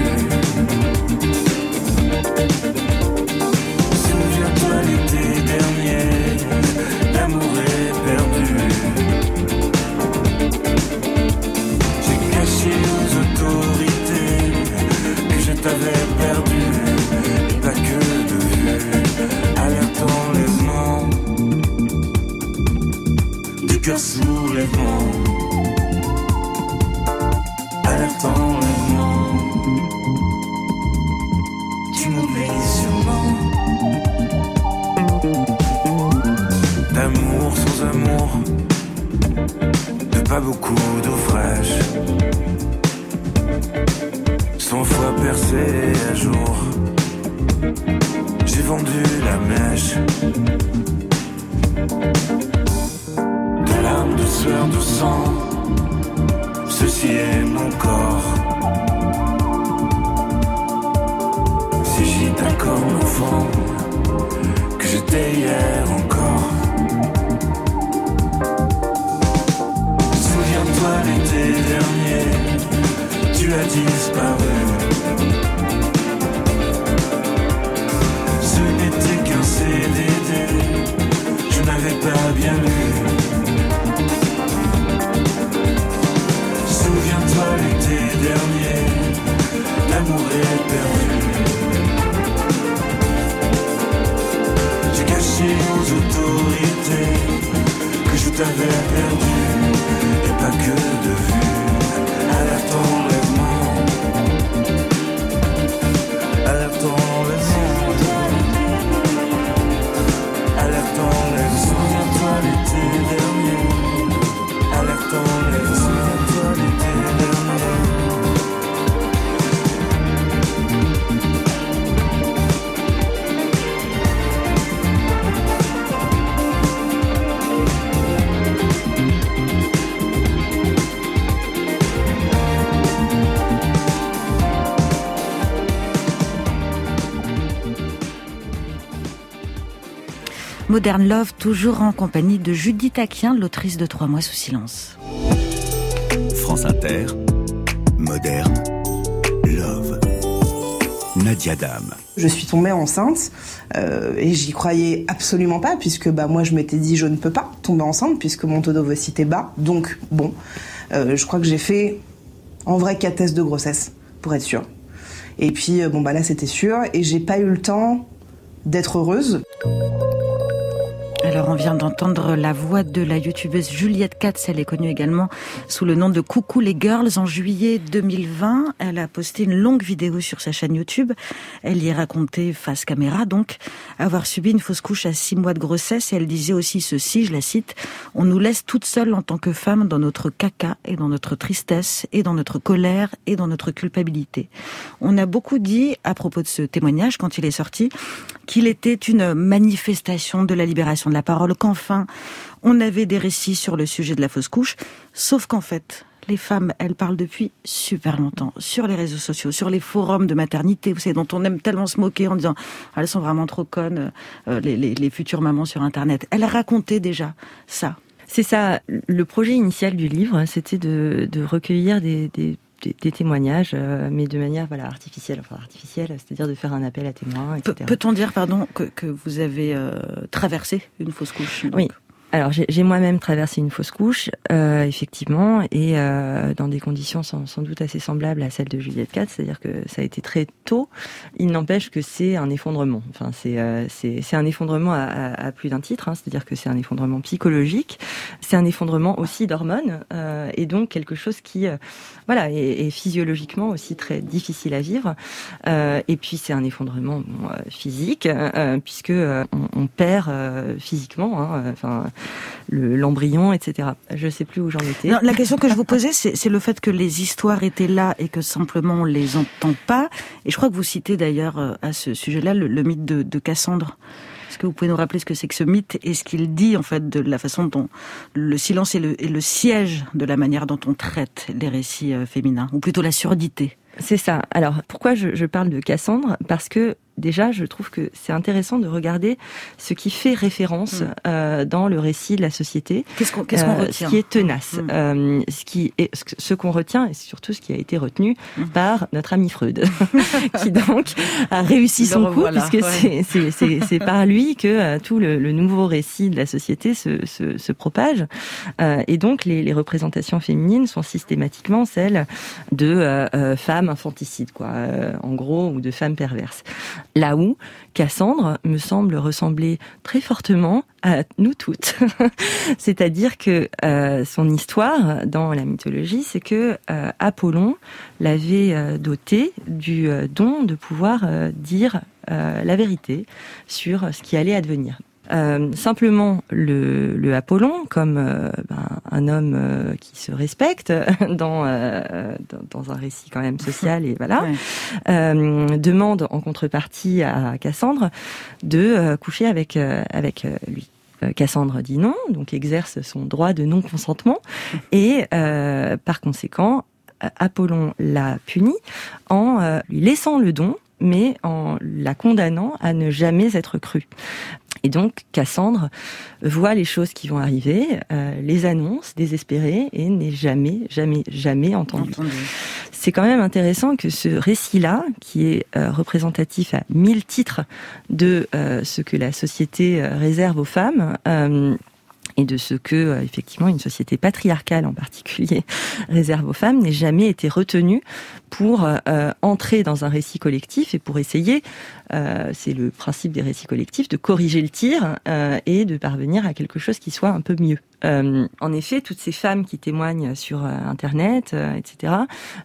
Modern Love, toujours en compagnie de Judith Aquien, l'autrice de Trois mois sous silence. France Inter, moderne, love. Nadia Dame. Je suis tombée enceinte euh, et j'y croyais absolument pas puisque bah moi je m'étais dit je ne peux pas tomber enceinte puisque mon taux d'ovocité est bas. Donc bon, euh, je crois que j'ai fait en vrai quatre tests de grossesse pour être sûre. Et puis euh, bon bah là c'était sûr et j'ai pas eu le temps d'être heureuse. On vient d'entendre la voix de la youtubeuse Juliette Katz, elle est connue également sous le nom de Coucou les Girls. En juillet 2020, elle a posté une longue vidéo sur sa chaîne YouTube. Elle y racontait face caméra donc avoir subi une fausse couche à six mois de grossesse et elle disait aussi ceci, je la cite, on nous laisse toutes seules en tant que femmes dans notre caca et dans notre tristesse et dans notre colère et dans notre culpabilité. On a beaucoup dit à propos de ce témoignage quand il est sorti qu'il était une manifestation de la libération de la parole, qu'enfin on avait des récits sur le sujet de la fausse couche, sauf qu'en fait, les femmes, elles parlent depuis super longtemps sur les réseaux sociaux, sur les forums de maternité, vous savez, dont on aime tellement se moquer en disant ah, elles sont vraiment trop connes, euh, les, futures mamans sur Internet. Elles racontaient déjà ça. C'est ça. Le projet initial du livre, c'était de, recueillir des des, des, témoignages, euh, mais de manière voilà artificielle, enfin artificielle, c'est-à-dire de faire un appel à témoins, etc. Peut-on dire, pardon, que, que vous avez euh, traversé une fausse couche donc? Oui. Alors j'ai moi-même traversé une fausse couche, euh, effectivement, et euh, dans des conditions sans, sans, doute assez semblables à celles de Juliette Katz, c'est-à-dire que ça a été très tôt. Il n'empêche que c'est un effondrement. Enfin, c'est euh, c'est un effondrement à, à, à plus d'un titre, hein, c'est-à-dire que c'est un effondrement psychologique, c'est un effondrement aussi d'hormones, euh, et donc quelque chose qui, euh, voilà, est, est, physiologiquement aussi très difficile à vivre. Euh, et puis c'est un effondrement bon, physique, puisque on, on, perd physiquement, hein, enfin le- l'embryon, etc. Je sais plus où j'en étais. La question que je vous posais, c'est le fait que les histoires étaient là et que simplement on les entend pas. Et je crois que vous citez d'ailleurs euh, à ce sujet-là le, le mythe de, de Cassandre. Est-ce que vous pouvez nous rappeler ce que c'est que ce mythe et ce qu'il dit en fait de la façon dont le silence est le, siège de la manière dont on traite les récits euh, féminins, ou plutôt la surdité? C'est ça. Alors, pourquoi je parle de Cassandre? Parce que déjà, je trouve que c'est intéressant de regarder ce qui fait référence Mm. euh, dans le récit de la société. Qu'est-ce qu'on Euh, retient Ce qui est tenace. Euh, ce qui est ce qu'on retient et surtout ce qui a été retenu Mm. par notre ami Freud, *laughs* qui donc a réussi Le son coup puisque ouais. c'est par lui que euh, tout le, le nouveau récit de la société se se, se propage Euh, et donc les, les représentations féminines sont systématiquement celles de euh, euh, femmes infanticides quoi, euh, en gros ou de femmes perverses. Là où Cassandre me semble ressembler très fortement à nous toutes. *laughs* C'est-à-dire que euh, son histoire dans la mythologie, c'est que euh, Apollon l'avait euh, doté du euh, don de pouvoir dire la vérité sur ce qui allait advenir. Euh, simplement, le, le Apollon, comme euh, ben, un homme euh, qui se respecte *laughs* dans, euh, dans, dans un récit quand même social et voilà, *laughs* Ouais. euh, demande en contrepartie à Cassandre de coucher avec avec lui. Cassandre dit non, donc exerce son droit de non-consentement *laughs* et euh, par conséquent Apollon l'a puni en lui laissant le don mais en la condamnant à ne jamais être crue. Et donc Cassandre voit les choses qui vont arriver, euh, les annonce désespérée et n'est jamais, jamais, jamais entendue. Entendu. C'est quand même intéressant que ce récit-là, qui est euh, représentatif à mille titres de euh, ce que la société réserve aux femmes, et de ce que effectivement une société patriarcale en particulier *laughs* réserve aux femmes, n'ait jamais été retenu pour euh, entrer dans un récit collectif et pour essayer, euh, c'est le principe des récits collectifs, de corriger le tir euh, et de parvenir à quelque chose qui soit un peu mieux. Euh, en effet, toutes ces femmes qui témoignent sur euh, Internet, euh, etc.,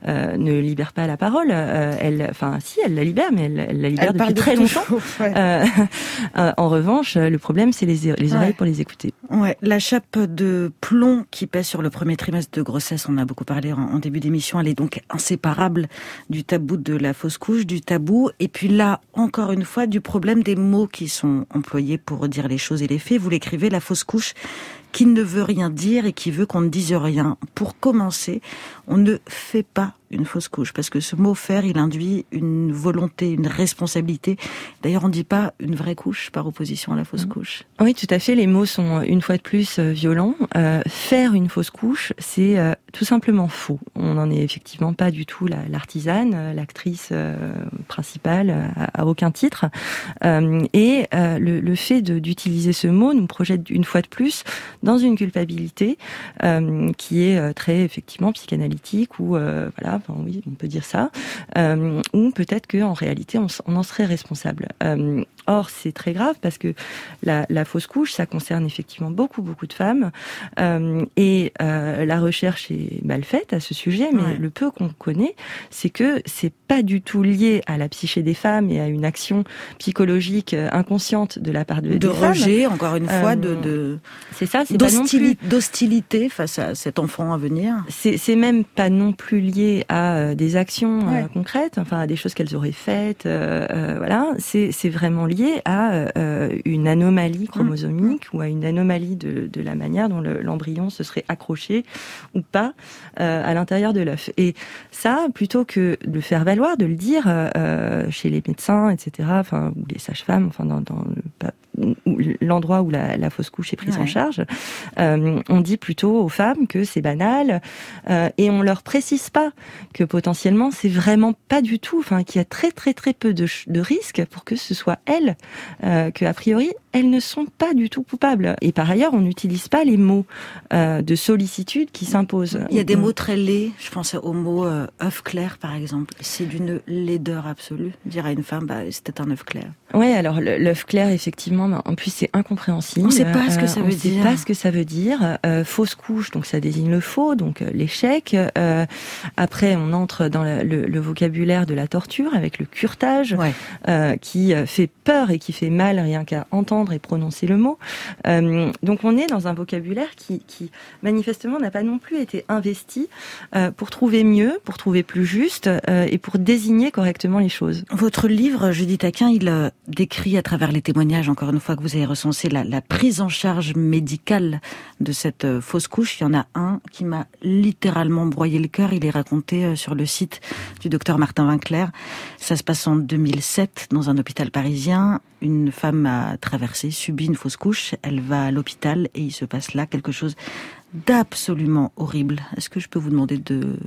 euh, ne libèrent pas la parole. Euh, elles, enfin, si, elles la libèrent, mais elles, elles la libèrent Elle parle depuis de très longtemps. *laughs* Ouais. *laughs* En revanche, le problème, c'est les, les oreilles Ouais. pour les écouter. Ouais, la chape de plomb qui pèse sur le premier trimestre de grossesse, on a beaucoup parlé en, en début d'émission, elle est donc inséparable du tabou de la fausse couche, du tabou, et puis là, encore une fois, du problème des mots qui sont employés pour dire les choses et les faits. Vous l'écrivez, la fausse couche qui ne veut rien dire et qui veut qu'on ne dise rien. Pour commencer, on ne fait pas une fausse couche, parce que ce mot faire, il induit une volonté, une responsabilité. D'ailleurs, on ne dit pas une vraie couche par opposition à la fausse couche. Oui, tout à fait. Les mots sont une fois de plus euh, violents. Euh, faire une fausse couche, c'est euh, tout simplement faux. On n'en est effectivement pas du tout la- l'artisane, euh, l'actrice euh, principale euh, à, à aucun titre. Euh, et euh, le, le fait d'utiliser ce mot nous projette une fois de plus dans une culpabilité euh, qui est euh, très effectivement psychanalytique ou euh, voilà, enfin, oui, on peut dire ça, euh, ou peut-être que en réalité on, en serait responsable. Or, c'est très grave parce que la, la fausse couche, ça concerne effectivement beaucoup, beaucoup de femmes. Euh, et euh, la recherche est mal faite à ce sujet, mais Ouais. le peu qu'on connaît, c'est que c'est pas du tout lié à la psyché des femmes et à une action psychologique euh, inconsciente de la part de, de des femmes. rejet, encore une fois, de, Euh, C'est ça, c'est d'hostilité face à cet enfant à venir. c'est c'est même pas non plus lié à des actions Ouais. concrètes, enfin à des choses qu'elles auraient faites, voilà. C'est c'est vraiment lié à euh, une anomalie chromosomique ou à une anomalie de, de la manière dont le- l'embryon se serait accroché ou pas euh, à l'intérieur de l'œuf. Et ça, plutôt que de le faire valoir, de le dire euh, chez les médecins, etc., enfin ou les sages-femmes, enfin dans, dans le- l'endroit où la, la fausse couche est prise en charge, euh, on dit plutôt aux femmes que c'est banal euh, et on leur précise pas que potentiellement c'est vraiment pas du tout, enfin qu'il y a très très très peu de risques pour que ce soit elles, euh, que a priori elles ne sont pas du tout coupables. Et par ailleurs, on n'utilise pas les mots euh, de sollicitude qui s'imposent. Il y a des On- mots très laids. Je pense au mot euh, œuf clair, par exemple. C'est d'une laideur absolue. Dire à une femme, bah, c'était un œuf clair. Ouais, alors l'œuf clair, effectivement, en plus c'est incompréhensible. On sait pas ce que ça on veut sait dire. pas ce que ça veut dire. Euh, fausse couche, donc ça désigne le faux, donc euh, l'échec. Euh, après, on entre dans le, le- le vocabulaire de la torture avec le curtage, Ouais. euh, qui euh, fait peur et qui fait mal rien qu'à entendre et prononcer le mot. Euh, donc on est dans un vocabulaire qui, manifestement n'a pas non plus été investi euh, pour trouver mieux, pour trouver plus juste euh, et pour désigner correctement les choses. Votre livre, Judith Aquin, il décrit à travers les témoignages, encore une fois que vous avez recensé, la, la prise en charge médicale de cette fausse couche. Il y en a un qui m'a littéralement broyé le cœur. Il est raconté sur le site du docteur Martin Winkler. Ça se passe en 2007 dans un hôpital parisien. Une femme a traversé, subi une fausse couche. Elle va à l'hôpital et il se passe là quelque chose d'absolument horrible. Est-ce que je peux vous demander de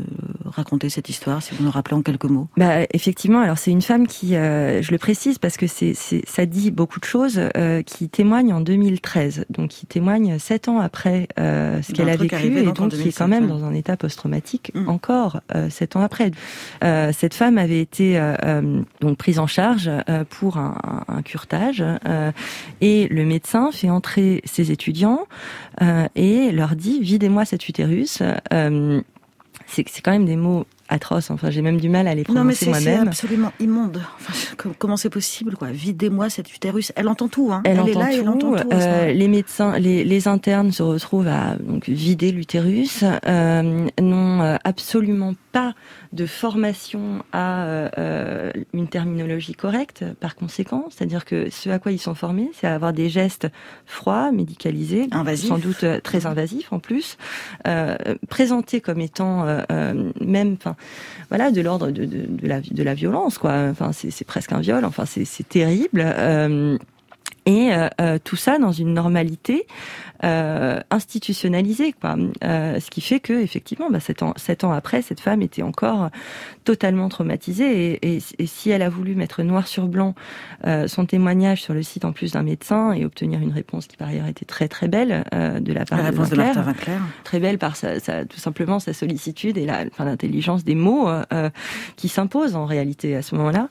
raconter cette histoire, si vous nous rappelez en quelques mots? Bah effectivement, alors c'est une femme qui, euh, je le précise parce que c'est, ça dit beaucoup de choses, euh, qui témoigne en 2013, donc qui témoigne sept ans après euh, ce qu'elle a vécu et donc qui est 2007, quand même dans un état post-traumatique Mm. encore sept ans après. Cette femme avait été donc prise en charge pour un, un, euh, et le médecin fait entrer ses étudiants et leur dit videz-moi cet utérus. Euh, c'est quand même des mots atroces. Enfin, j'ai même du mal à les Non, mais prononcer c'est moi-même. absolument immonde. Enfin, comment c'est possible, quoi? Videz-moi cet utérus. Elle entend tout, hein. Elle, est entend là, et elle tout. entend tout. Euh, les médecins, les, les internes se retrouvent à donc vider l'utérus, euh, n'ont euh, absolument pas de formation à euh, euh, une terminologie correcte. Par conséquent, c'est-à-dire que ce à quoi ils sont formés, c'est à avoir des gestes froids, médicalisés, Invasifs. sans doute euh, très invasifs en plus, euh, présentés comme étant euh, même, enfin, voilà, de l'ordre de, de, de la, de la violence, quoi. Enfin, c'est presque un viol. Enfin, c'est terrible. Et euh, euh, tout ça dans une normalité euh, institutionnalisée, quoi. Euh, ce qui fait que effectivement, bah, sept ans, sept ans après, cette femme était encore totalement traumatisée. Et, et, et si elle a voulu mettre noir sur blanc euh, son témoignage sur le site en plus d'un médecin et obtenir une réponse qui par ailleurs était très très belle euh, de la part La de réponse de Winkler. très belle par sa, sa- tout simplement sa sollicitude et la, enfin, l'intelligence des mots qui s'imposent en réalité à ce moment-là.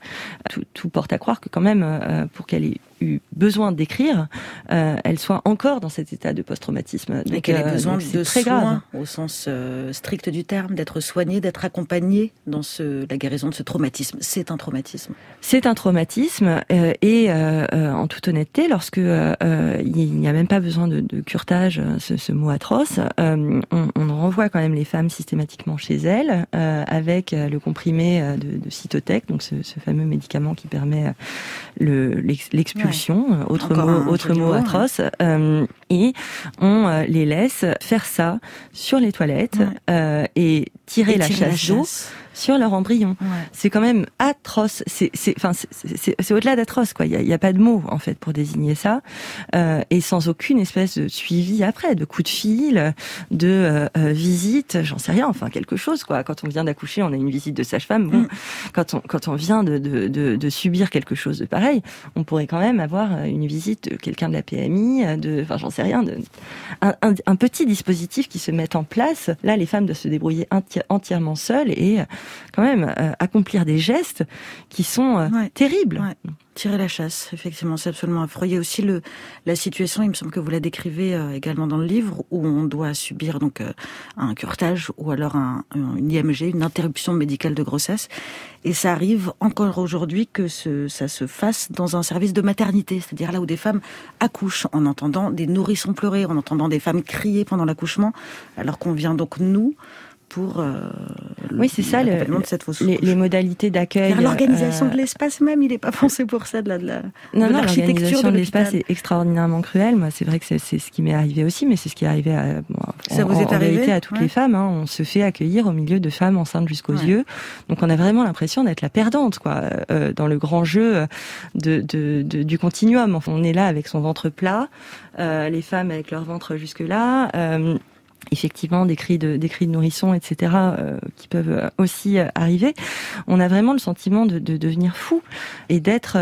Tout, tout porte à croire que quand même, euh, pour qu'elle ait eu besoin d'écrire, euh, elle soit encore dans cet état de post-traumatisme. Et Donc, qu'elle ait euh, besoin donc de très soins grave. au sens euh, strict du terme, d'être soignée, d'être accompagnée dans ce, la guérison de ce traumatisme. C'est un traumatisme. C'est un traumatisme et en toute honnêteté, lorsque il n'y a même pas besoin de, de curetage, euh, ce, ce mot atroce, on, on renvoie quand même les femmes systématiquement chez elles euh, avec euh, le comprimé euh, de, de Cytotec, donc ce, ce fameux médicament qui permet le- l'ex- l'expulsion, autre Encore mot, autre mot ouais. atroce, euh, et on les laisse faire ça sur les toilettes Ouais. et tirer Et la tirer chasse d'eau chasse. Sur leur embryon Ouais. c'est quand même atroce. C'est, c'est, enfin, c'est, au-delà d'atroce, quoi. Il y a, a pas de mots en fait pour désigner ça, euh, et sans aucune espèce de suivi après, de coup de fil, de euh, euh, visite, j'en sais rien. Enfin, quelque chose, quoi. Quand on vient d'accoucher, on a une visite de sage-femme. Bon, Mm. quand on quand on vient de, de, de, de subir quelque chose de pareil, on pourrait quand même avoir euh, une visite de quelqu'un de la PMI, euh, de, enfin, j'en sais rien, de un, un, un petit dispositif qui se met en place. Là, les femmes doivent se débrouiller enti- entièrement seules et quand même euh, accomplir des gestes qui sont euh, Ouais. terribles. Ouais. Tirer la chasse, effectivement, c'est absolument affreux. Il y a aussi le, la situation, il me semble que vous la décrivez euh, également dans le livre, où on doit subir donc un curetage ou alors un, un- une IMG, une interruption médicale de grossesse. Et ça arrive encore aujourd'hui que ce, ça se fasse dans un service de maternité, c'est-à-dire là où des femmes accouchent en entendant des nourrissons pleurer, en entendant des femmes crier pendant l'accouchement, alors qu'on vient donc nous pour euh, Oui, c'est ça, le- l'accompagnement de cette fausse Les, modalités d'accueil. L'organisation euh, de l'espace même, il n'est pas pensé pour ça, de la, de la, Non, de non, l'architecture de l'espace est extraordinairement cruelle. Moi, c'est vrai que c'est c'est ce qui m'est arrivé aussi, mais c'est ce qui est arrivé à, bon, Ça en, vous est en arrivé réalité à toutes Ouais. les femmes. hein. On se fait accueillir au milieu de femmes enceintes jusqu'aux Ouais. yeux. Donc, on a vraiment l'impression d'être la perdante, quoi, euh, dans le grand jeu de, de, de- du continuum. Enfin, on est là avec son ventre plat, les femmes avec leur ventre jusque là. Effectivement des cris de des cris de nourrissons etc euh, qui peuvent euh, aussi euh, arriver. On a vraiment le sentiment de, de devenir fou et d'être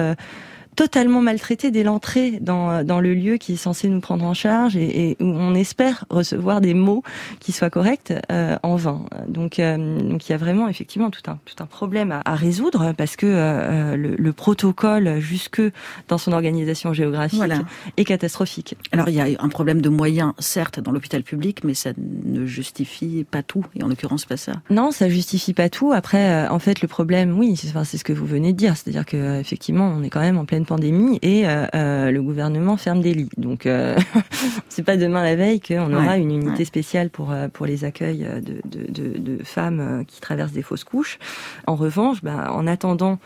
totalement maltraité dès l'entrée dans, dans le lieu qui est censé nous prendre en charge et, et où on espère recevoir des mots qui soient corrects euh, en vain. Donc, euh, donc il y a vraiment effectivement tout un, tout un problème à, à résoudre parce que euh, le, le protocole jusque dans son organisation géographique Voilà. est catastrophique. Alors il y a un problème de moyens, certes, dans l'hôpital public, mais ça ne justifie pas tout, et en l'occurrence pas ça. Non, ça justifie pas tout. Après, en fait, le problème, oui, c'est enfin, ce que vous venez de dire, c'est-à-dire que effectivement, on est quand même en pleine pleine pandémie et le gouvernement ferme des lits. Donc *laughs* c'est pas demain la veille qu'on aura une unité spéciale pour pour les accueils de, de, de, de, femmes qui traversent des fausses couches. En revanche, bah, en attendant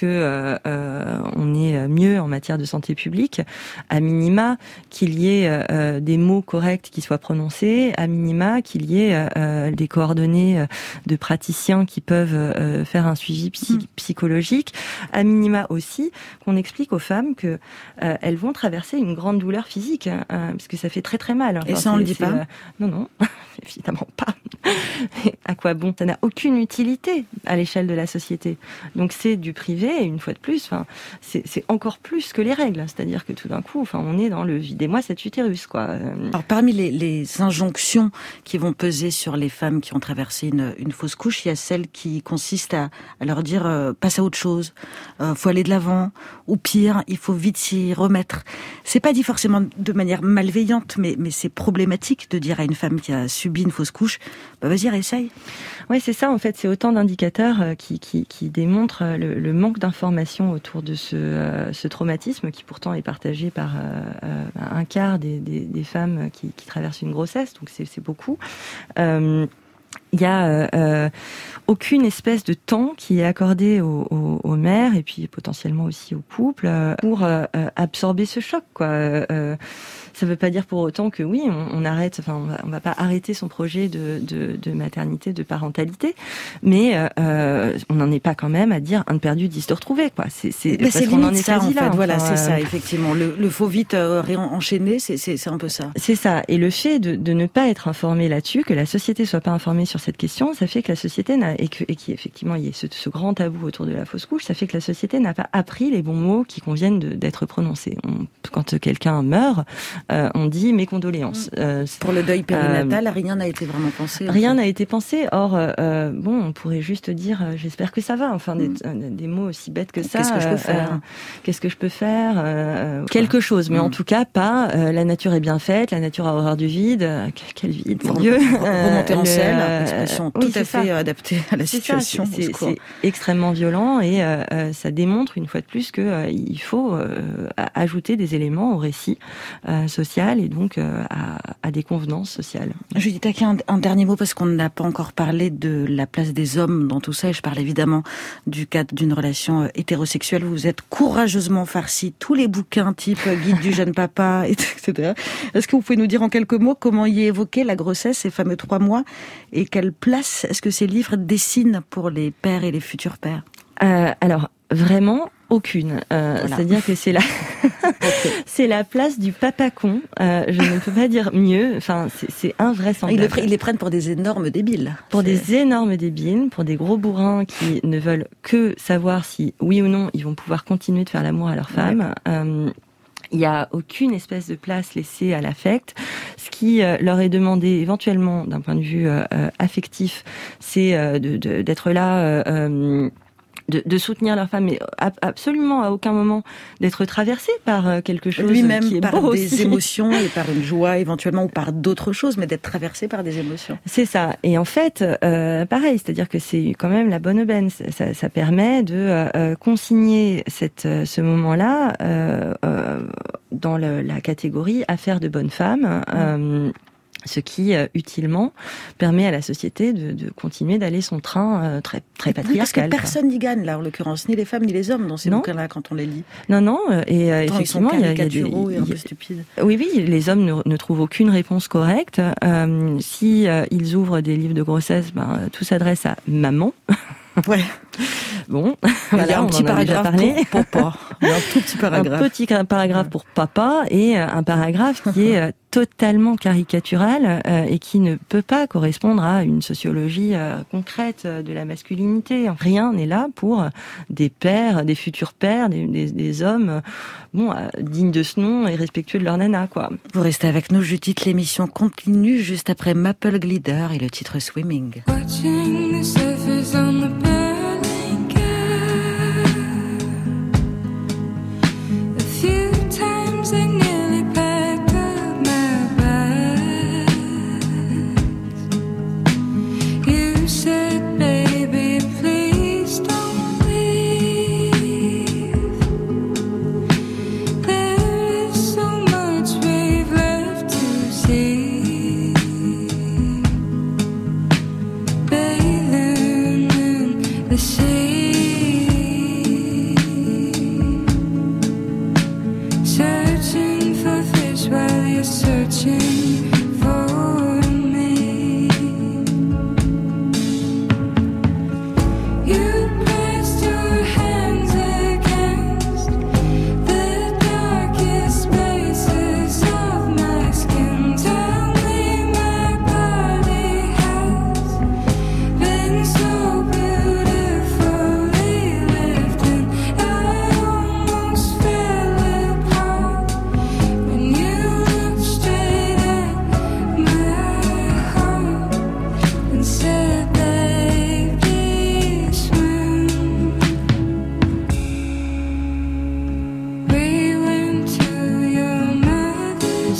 que euh, euh, on est mieux en matière de santé publique, à minima qu'il y ait euh, des mots corrects qui soient prononcés, à minima qu'il y ait des coordonnées de praticiens qui peuvent faire un suivi mm. psychologique, à minima aussi qu'on explique aux femmes que elles vont traverser une grande douleur physique, hein, parce que ça fait très très mal. Et ça on le dit pas Non non, *laughs* évidemment pas. *laughs* à quoi bon? Ça n'a aucune utilité à l'échelle de la société. Donc c'est du privé une fois de plus, enfin, c'est encore plus que les règles. C'est-à-dire que tout d'un coup, enfin, on est dans le videz-moi cet utérus, quoi. Alors parmi les, les, injonctions qui vont peser sur les femmes qui ont traversé une, une fausse couche, il y a celle qui consiste à, à leur dire euh, passe à autre chose, euh, faut aller de l'avant, ou pire, il faut vite s'y remettre. C'est pas dit forcément de manière malveillante, mais, mais c'est problématique de dire à une femme qui a subi une fausse couche, bah vas-y, essaye. Oui, c'est ça. En fait, c'est autant d'indicateurs euh, qui, qui, qui, démontrent euh, le, le manque d'informations autour de ce, euh, ce, traumatisme qui pourtant est partagé par un quart des, femmes qui, traversent une grossesse. Donc c'est beaucoup. Euh, il y a euh, aucune espèce de temps qui est accordé aux, aux, aux mères et puis potentiellement aussi aux couples pour euh, absorber ce choc. Quoi. Euh, ça ne veut pas dire pour autant que oui, on, on arrête, enfin, on va, on va pas arrêter son projet de, de, de maternité, de parentalité, mais euh, euh on n'en est pas quand même à dire un de perdu, dix de retrouvé, quoi. C'est c'est parce qu'on en est ça, en fait. Là, voilà, c'est ça, effectivement. Le, le faut vite euh, enchaîner, c'est c'est un peu ça. C'est ça. Et le fait de, de ne pas être informé là-dessus, que la société soit pas informée sur cette question, ça fait que la société n'a et que et qui effectivement il y a ce, ce, grand tabou autour de la fausse couche, ça fait que la société n'a pas appris les bons mots qui conviennent d'être prononcés. On, quand quelqu'un meurt, euh, on dit mes condoléances. Mm. Euh, Pour le deuil périnatal, euh, rien n'a été vraiment pensé. Rien n'a été pensé. Or, bon, on pourrait juste dire j'espère que ça va. Enfin, des, mm. des, mots aussi bêtes que ça. Qu'est-ce que je peux faire Qu'est-ce que je peux faire Quelque chose, mais en mm. tout cas pas. la nature est bien faite. La nature a horreur du vide. Quel vide, mon Dieu *laughs* Remonter en selle, expression tout à fait adaptée à la situation. C'est extrêmement violent et ça démontre une fois de plus que il faut ajouter des éléments au récit social et donc euh, à, des convenances sociales. Judith Taquet, un, un dernier mot parce qu'on n'a pas encore parlé de la place des hommes dans tout ça et je parle évidemment du cadre d'une relation euh, hétérosexuelle. Vous êtes courageusement farci tous les bouquins type Guide du jeune papa, *laughs* etc. Est-ce que vous pouvez nous dire en quelques mots comment y est évoquée la grossesse, ces fameux trois mois, et quelle place est-ce que ces livres dessinent pour les pères et les futurs pères? Euh, Alors, vraiment, aucune. Euh, C'est-à-dire que c'est la *laughs* c'est la place du papa con. Euh, je ne peux pas dire mieux. Enfin, c'est invraisemblable. Ils, ils les prennent pour des énormes débiles. Pour des énormes débiles, pour des gros bourrins qui ne veulent que savoir si oui ou non ils vont pouvoir continuer de faire l'amour à leur femme. Euh, il n'y a aucune espèce de place laissée à l'affect. Ce qui euh, leur est demandé éventuellement d'un point de vue euh, euh, affectif, c'est d'être là de, de, soutenir leur femme, mais absolument à aucun moment d'être traversé par euh, quelque chose lui-même qui est par des émotions et par une joie *laughs* éventuellement ou par d'autres choses, mais d'être traversé par des émotions. C'est ça. Et en fait, euh, pareil, c'est-à-dire que c'est quand même la bonne aubaine. Ça, ça permet de euh, consigner cette, euh, ce moment-là euh, dans le, la catégorie affaires de bonnes femmes. Mmh ce qui euh, utilement permet à la société de, de continuer d'aller son train euh, très très patriarcal. parce que personne n'y gagne là, en l'occurrence, ni les femmes ni les hommes dans ces bouquins-là quand on les lit. Non, non, euh, et effectivement, il y a, y a des, et un peu stupides. Oui, oui, les hommes ne, ne trouvent aucune réponse correcte. si ils ouvrent des livres de grossesse, ben, tout s'adresse à maman. *laughs* Ouais. Bon, il y a un petit paragraphe pour papa. Il y a un tout petit paragraphe. Un petit paragraphe pour papa et un paragraphe qui est totalement caricatural euh, et qui ne peut pas correspondre à une sociologie euh, concrète de la masculinité. Rien n'est là pour des pères, des futurs pères, des, des, des hommes bon dignes de ce nom et respectueux de leur nana quoi. Vous restez avec nous Judith, l'émission continue juste après Maple Glider et le titre Swimming.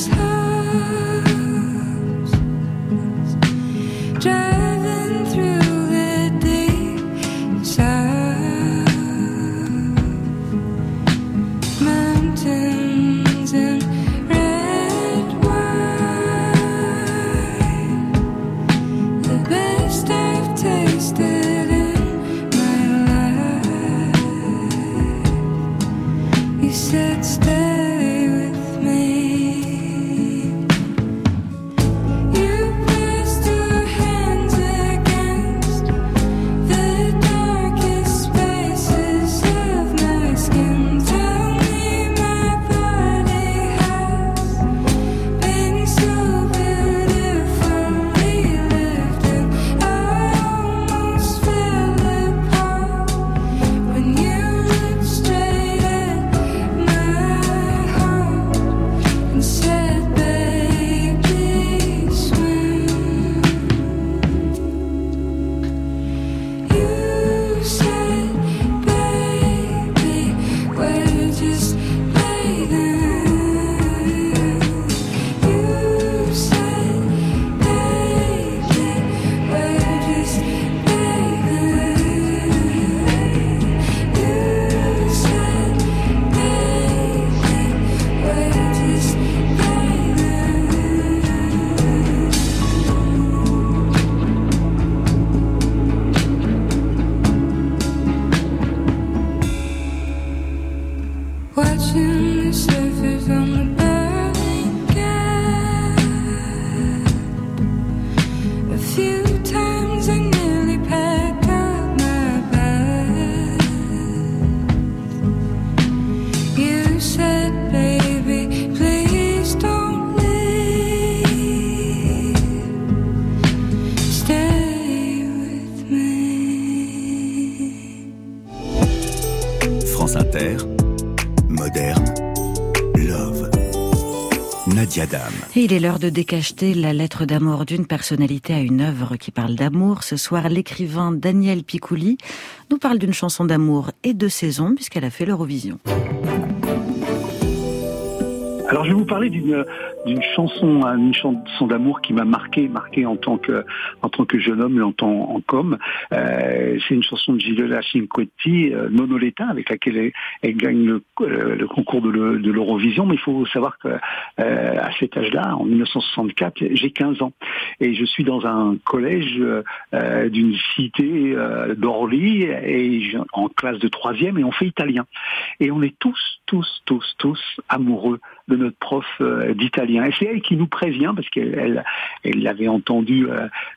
house. Watching the surface on the il est l'heure de décacheter la lettre d'amour d'une personnalité à une œuvre qui parle d'amour. Ce soir, l'écrivain Daniel Picouli nous parle d'une chanson d'amour et de saison puisqu'elle a fait l'Eurovision. Alors je vais vous parler d'une d'une chanson, une chanson d'amour qui m'a marqué, marqué en tant que en tant que jeune homme et en tant en com. Euh, c'est une chanson de Giulia Cinquetti, euh, Nonoletta, avec laquelle elle, gagne le, euh, le, concours de l'Eurovision. Mais il faut savoir que euh, à cet âge-là, en 1964, j'ai 15 ans et je suis dans un collège euh, d'une cité d'Orly et en classe de troisième et on fait italien. Et on est tous, tous, tous, tous amoureux de notre prof d'italien. Et c'est elle qui nous prévient, parce qu'elle elle, l'avait entendu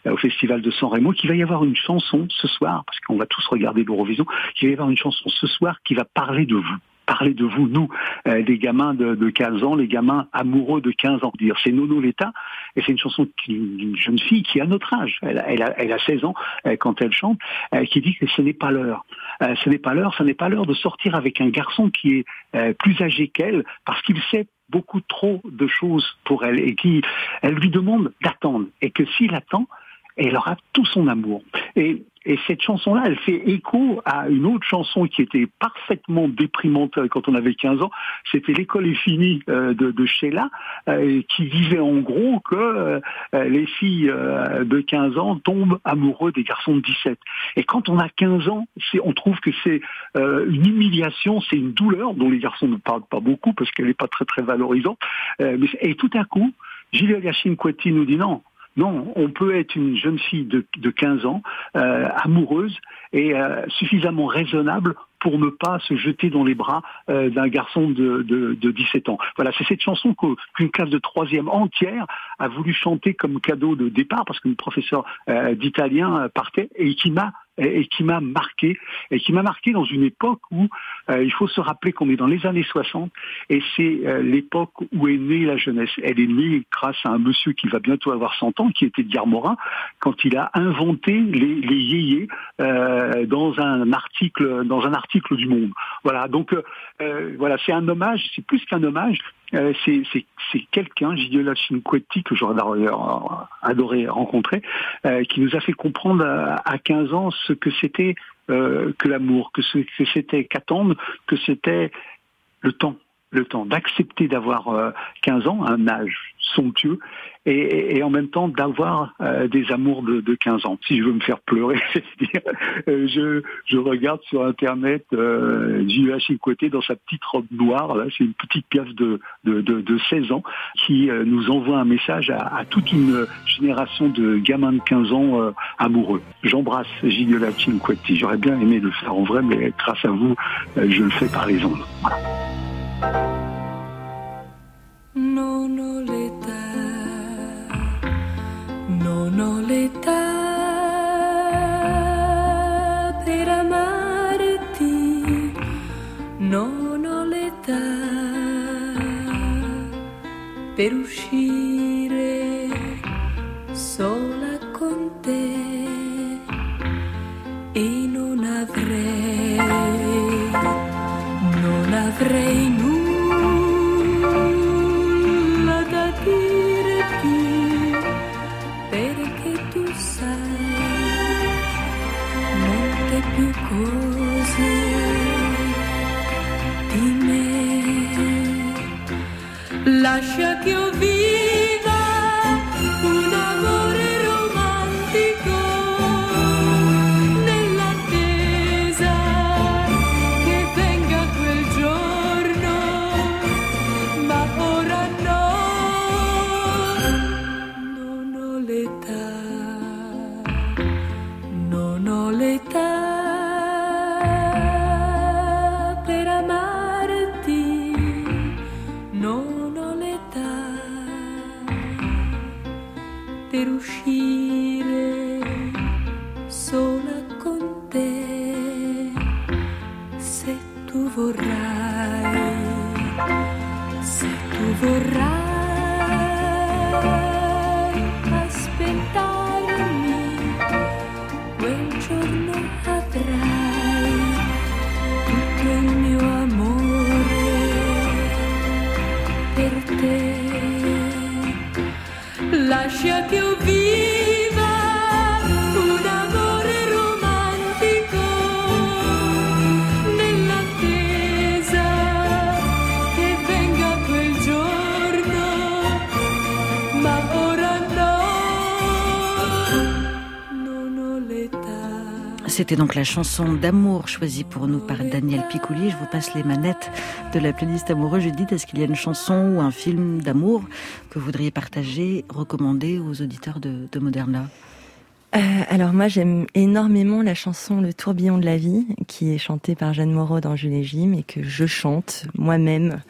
au Festival de San Remo, qu'il va y avoir une chanson ce soir, parce qu'on va tous regarder l'Eurovision, qu'il va y avoir une chanson ce soir qui va parler de vous parler de vous, nous, euh, les gamins de, de, 15 ans, les gamins amoureux de 15 ans. Dire, c'est Nono Letta, et c'est une chanson d'une jeune fille qui a notre âge. Elle elle a, elle a 16 ans euh, quand elle chante, euh, qui dit que ce n'est pas l'heure. ce n'est pas l'heure, ce n'est pas l'heure de sortir avec un garçon qui est plus âgé qu'elle, parce qu'il sait beaucoup trop de choses pour elle et qui, elle lui demande d'attendre. Et que s'il attend, elle aura tout son amour. Et et cette chanson-là, elle fait écho à une autre chanson qui était parfaitement déprimante quand on avait 15 ans. C'était L'école est finie euh, de, de Sheila, euh, qui disait en gros que euh, les filles de 15 ans tombent amoureux des garçons de 17. Et quand on a 15 ans, on trouve que c'est une humiliation, c'est une douleur dont les garçons ne parlent pas beaucoup parce qu'elle n'est pas très très valorisante. et tout à coup, Gilles Cinquetti nous dit non, Non, on peut être une jeune fille de, de 15 ans, euh, amoureuse et euh, suffisamment raisonnable pour ne pas se jeter dans les bras euh, d'un garçon de, de, de, 17 ans. Voilà, c'est cette chanson qu'une classe de troisième entière a voulu chanter comme cadeau de départ parce que le professeur d'italien partait et qui m'a et qui m'a marqué, et qui m'a marqué dans une époque où euh, il faut se rappeler qu'on est dans les années 60, et c'est euh, l'époque où est née la jeunesse. Elle est née grâce à un monsieur qui va bientôt avoir 100 ans, qui était Diar Morin, quand il a inventé les, les yéyés euh, dans un article dans un article du Monde. Voilà, donc euh, voilà, c'est un hommage, c'est plus qu'un hommage, euh, c'est quelqu'un, Gigiola Cinquetti, que j'aurais d'ailleurs adoré rencontrer, euh, qui nous a fait comprendre à, 15 ans ce que c'était que l'amour, que c'était qu'attendre, que c'était le temps, le temps d'accepter d'avoir 15 ans, un âge somptueux, et, en même temps d'avoir euh, des amours de, de, 15 ans. Si je veux me faire pleurer, *laughs* euh, je, regarde sur Internet euh, J.U.H. côté dans sa petite robe noire, là, c'est une petite pièce de, de, de, de 16 ans, qui euh, nous envoie un message à, toute une génération de gamins de 15 ans amoureux. J'embrasse Giliola Cinquetti. J'aurais bien aimé le faire en vrai, mais grâce à vous, je le fais par les ondes. Non ho l'età per amarti, non ho l'età per uscire sola con te e non avrei, non avrei nulla peruxi. C'était donc la chanson d'amour choisie pour nous par Daniel Picouli. Je vous passe les manettes de la playlist amoureux. Judith, est-ce qu'il y a une chanson ou un film d'amour que vous voudriez partager, recommander aux auditeurs de, de Modern Love Euh, alors moi j'aime énormément la chanson Le tourbillon de la vie qui est chantée par Jeanne Moreau dans Jules et Jim et que je chante moi-même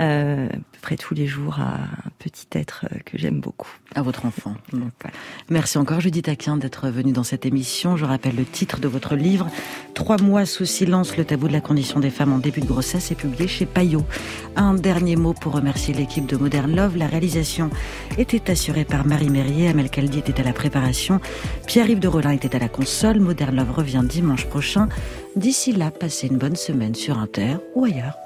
euh, près tous les jours à un petit être euh, que j'aime beaucoup. À votre enfant. *laughs* Voilà. Merci encore Judith Aquin d'être venue dans cette émission. Je rappelle le titre de votre livre Trois mois sous silence, le tabou de la condition des femmes en début de grossesse est publié chez Payot. Un dernier mot pour remercier l'équipe de Modern Love. La réalisation était assurée par Marie Mérier, Amel Caldi était à la préparation. Pierre-Yves de Rolin était à la console. Modern Love revient dimanche prochain. D'ici là, passez une bonne semaine sur Inter ou ailleurs.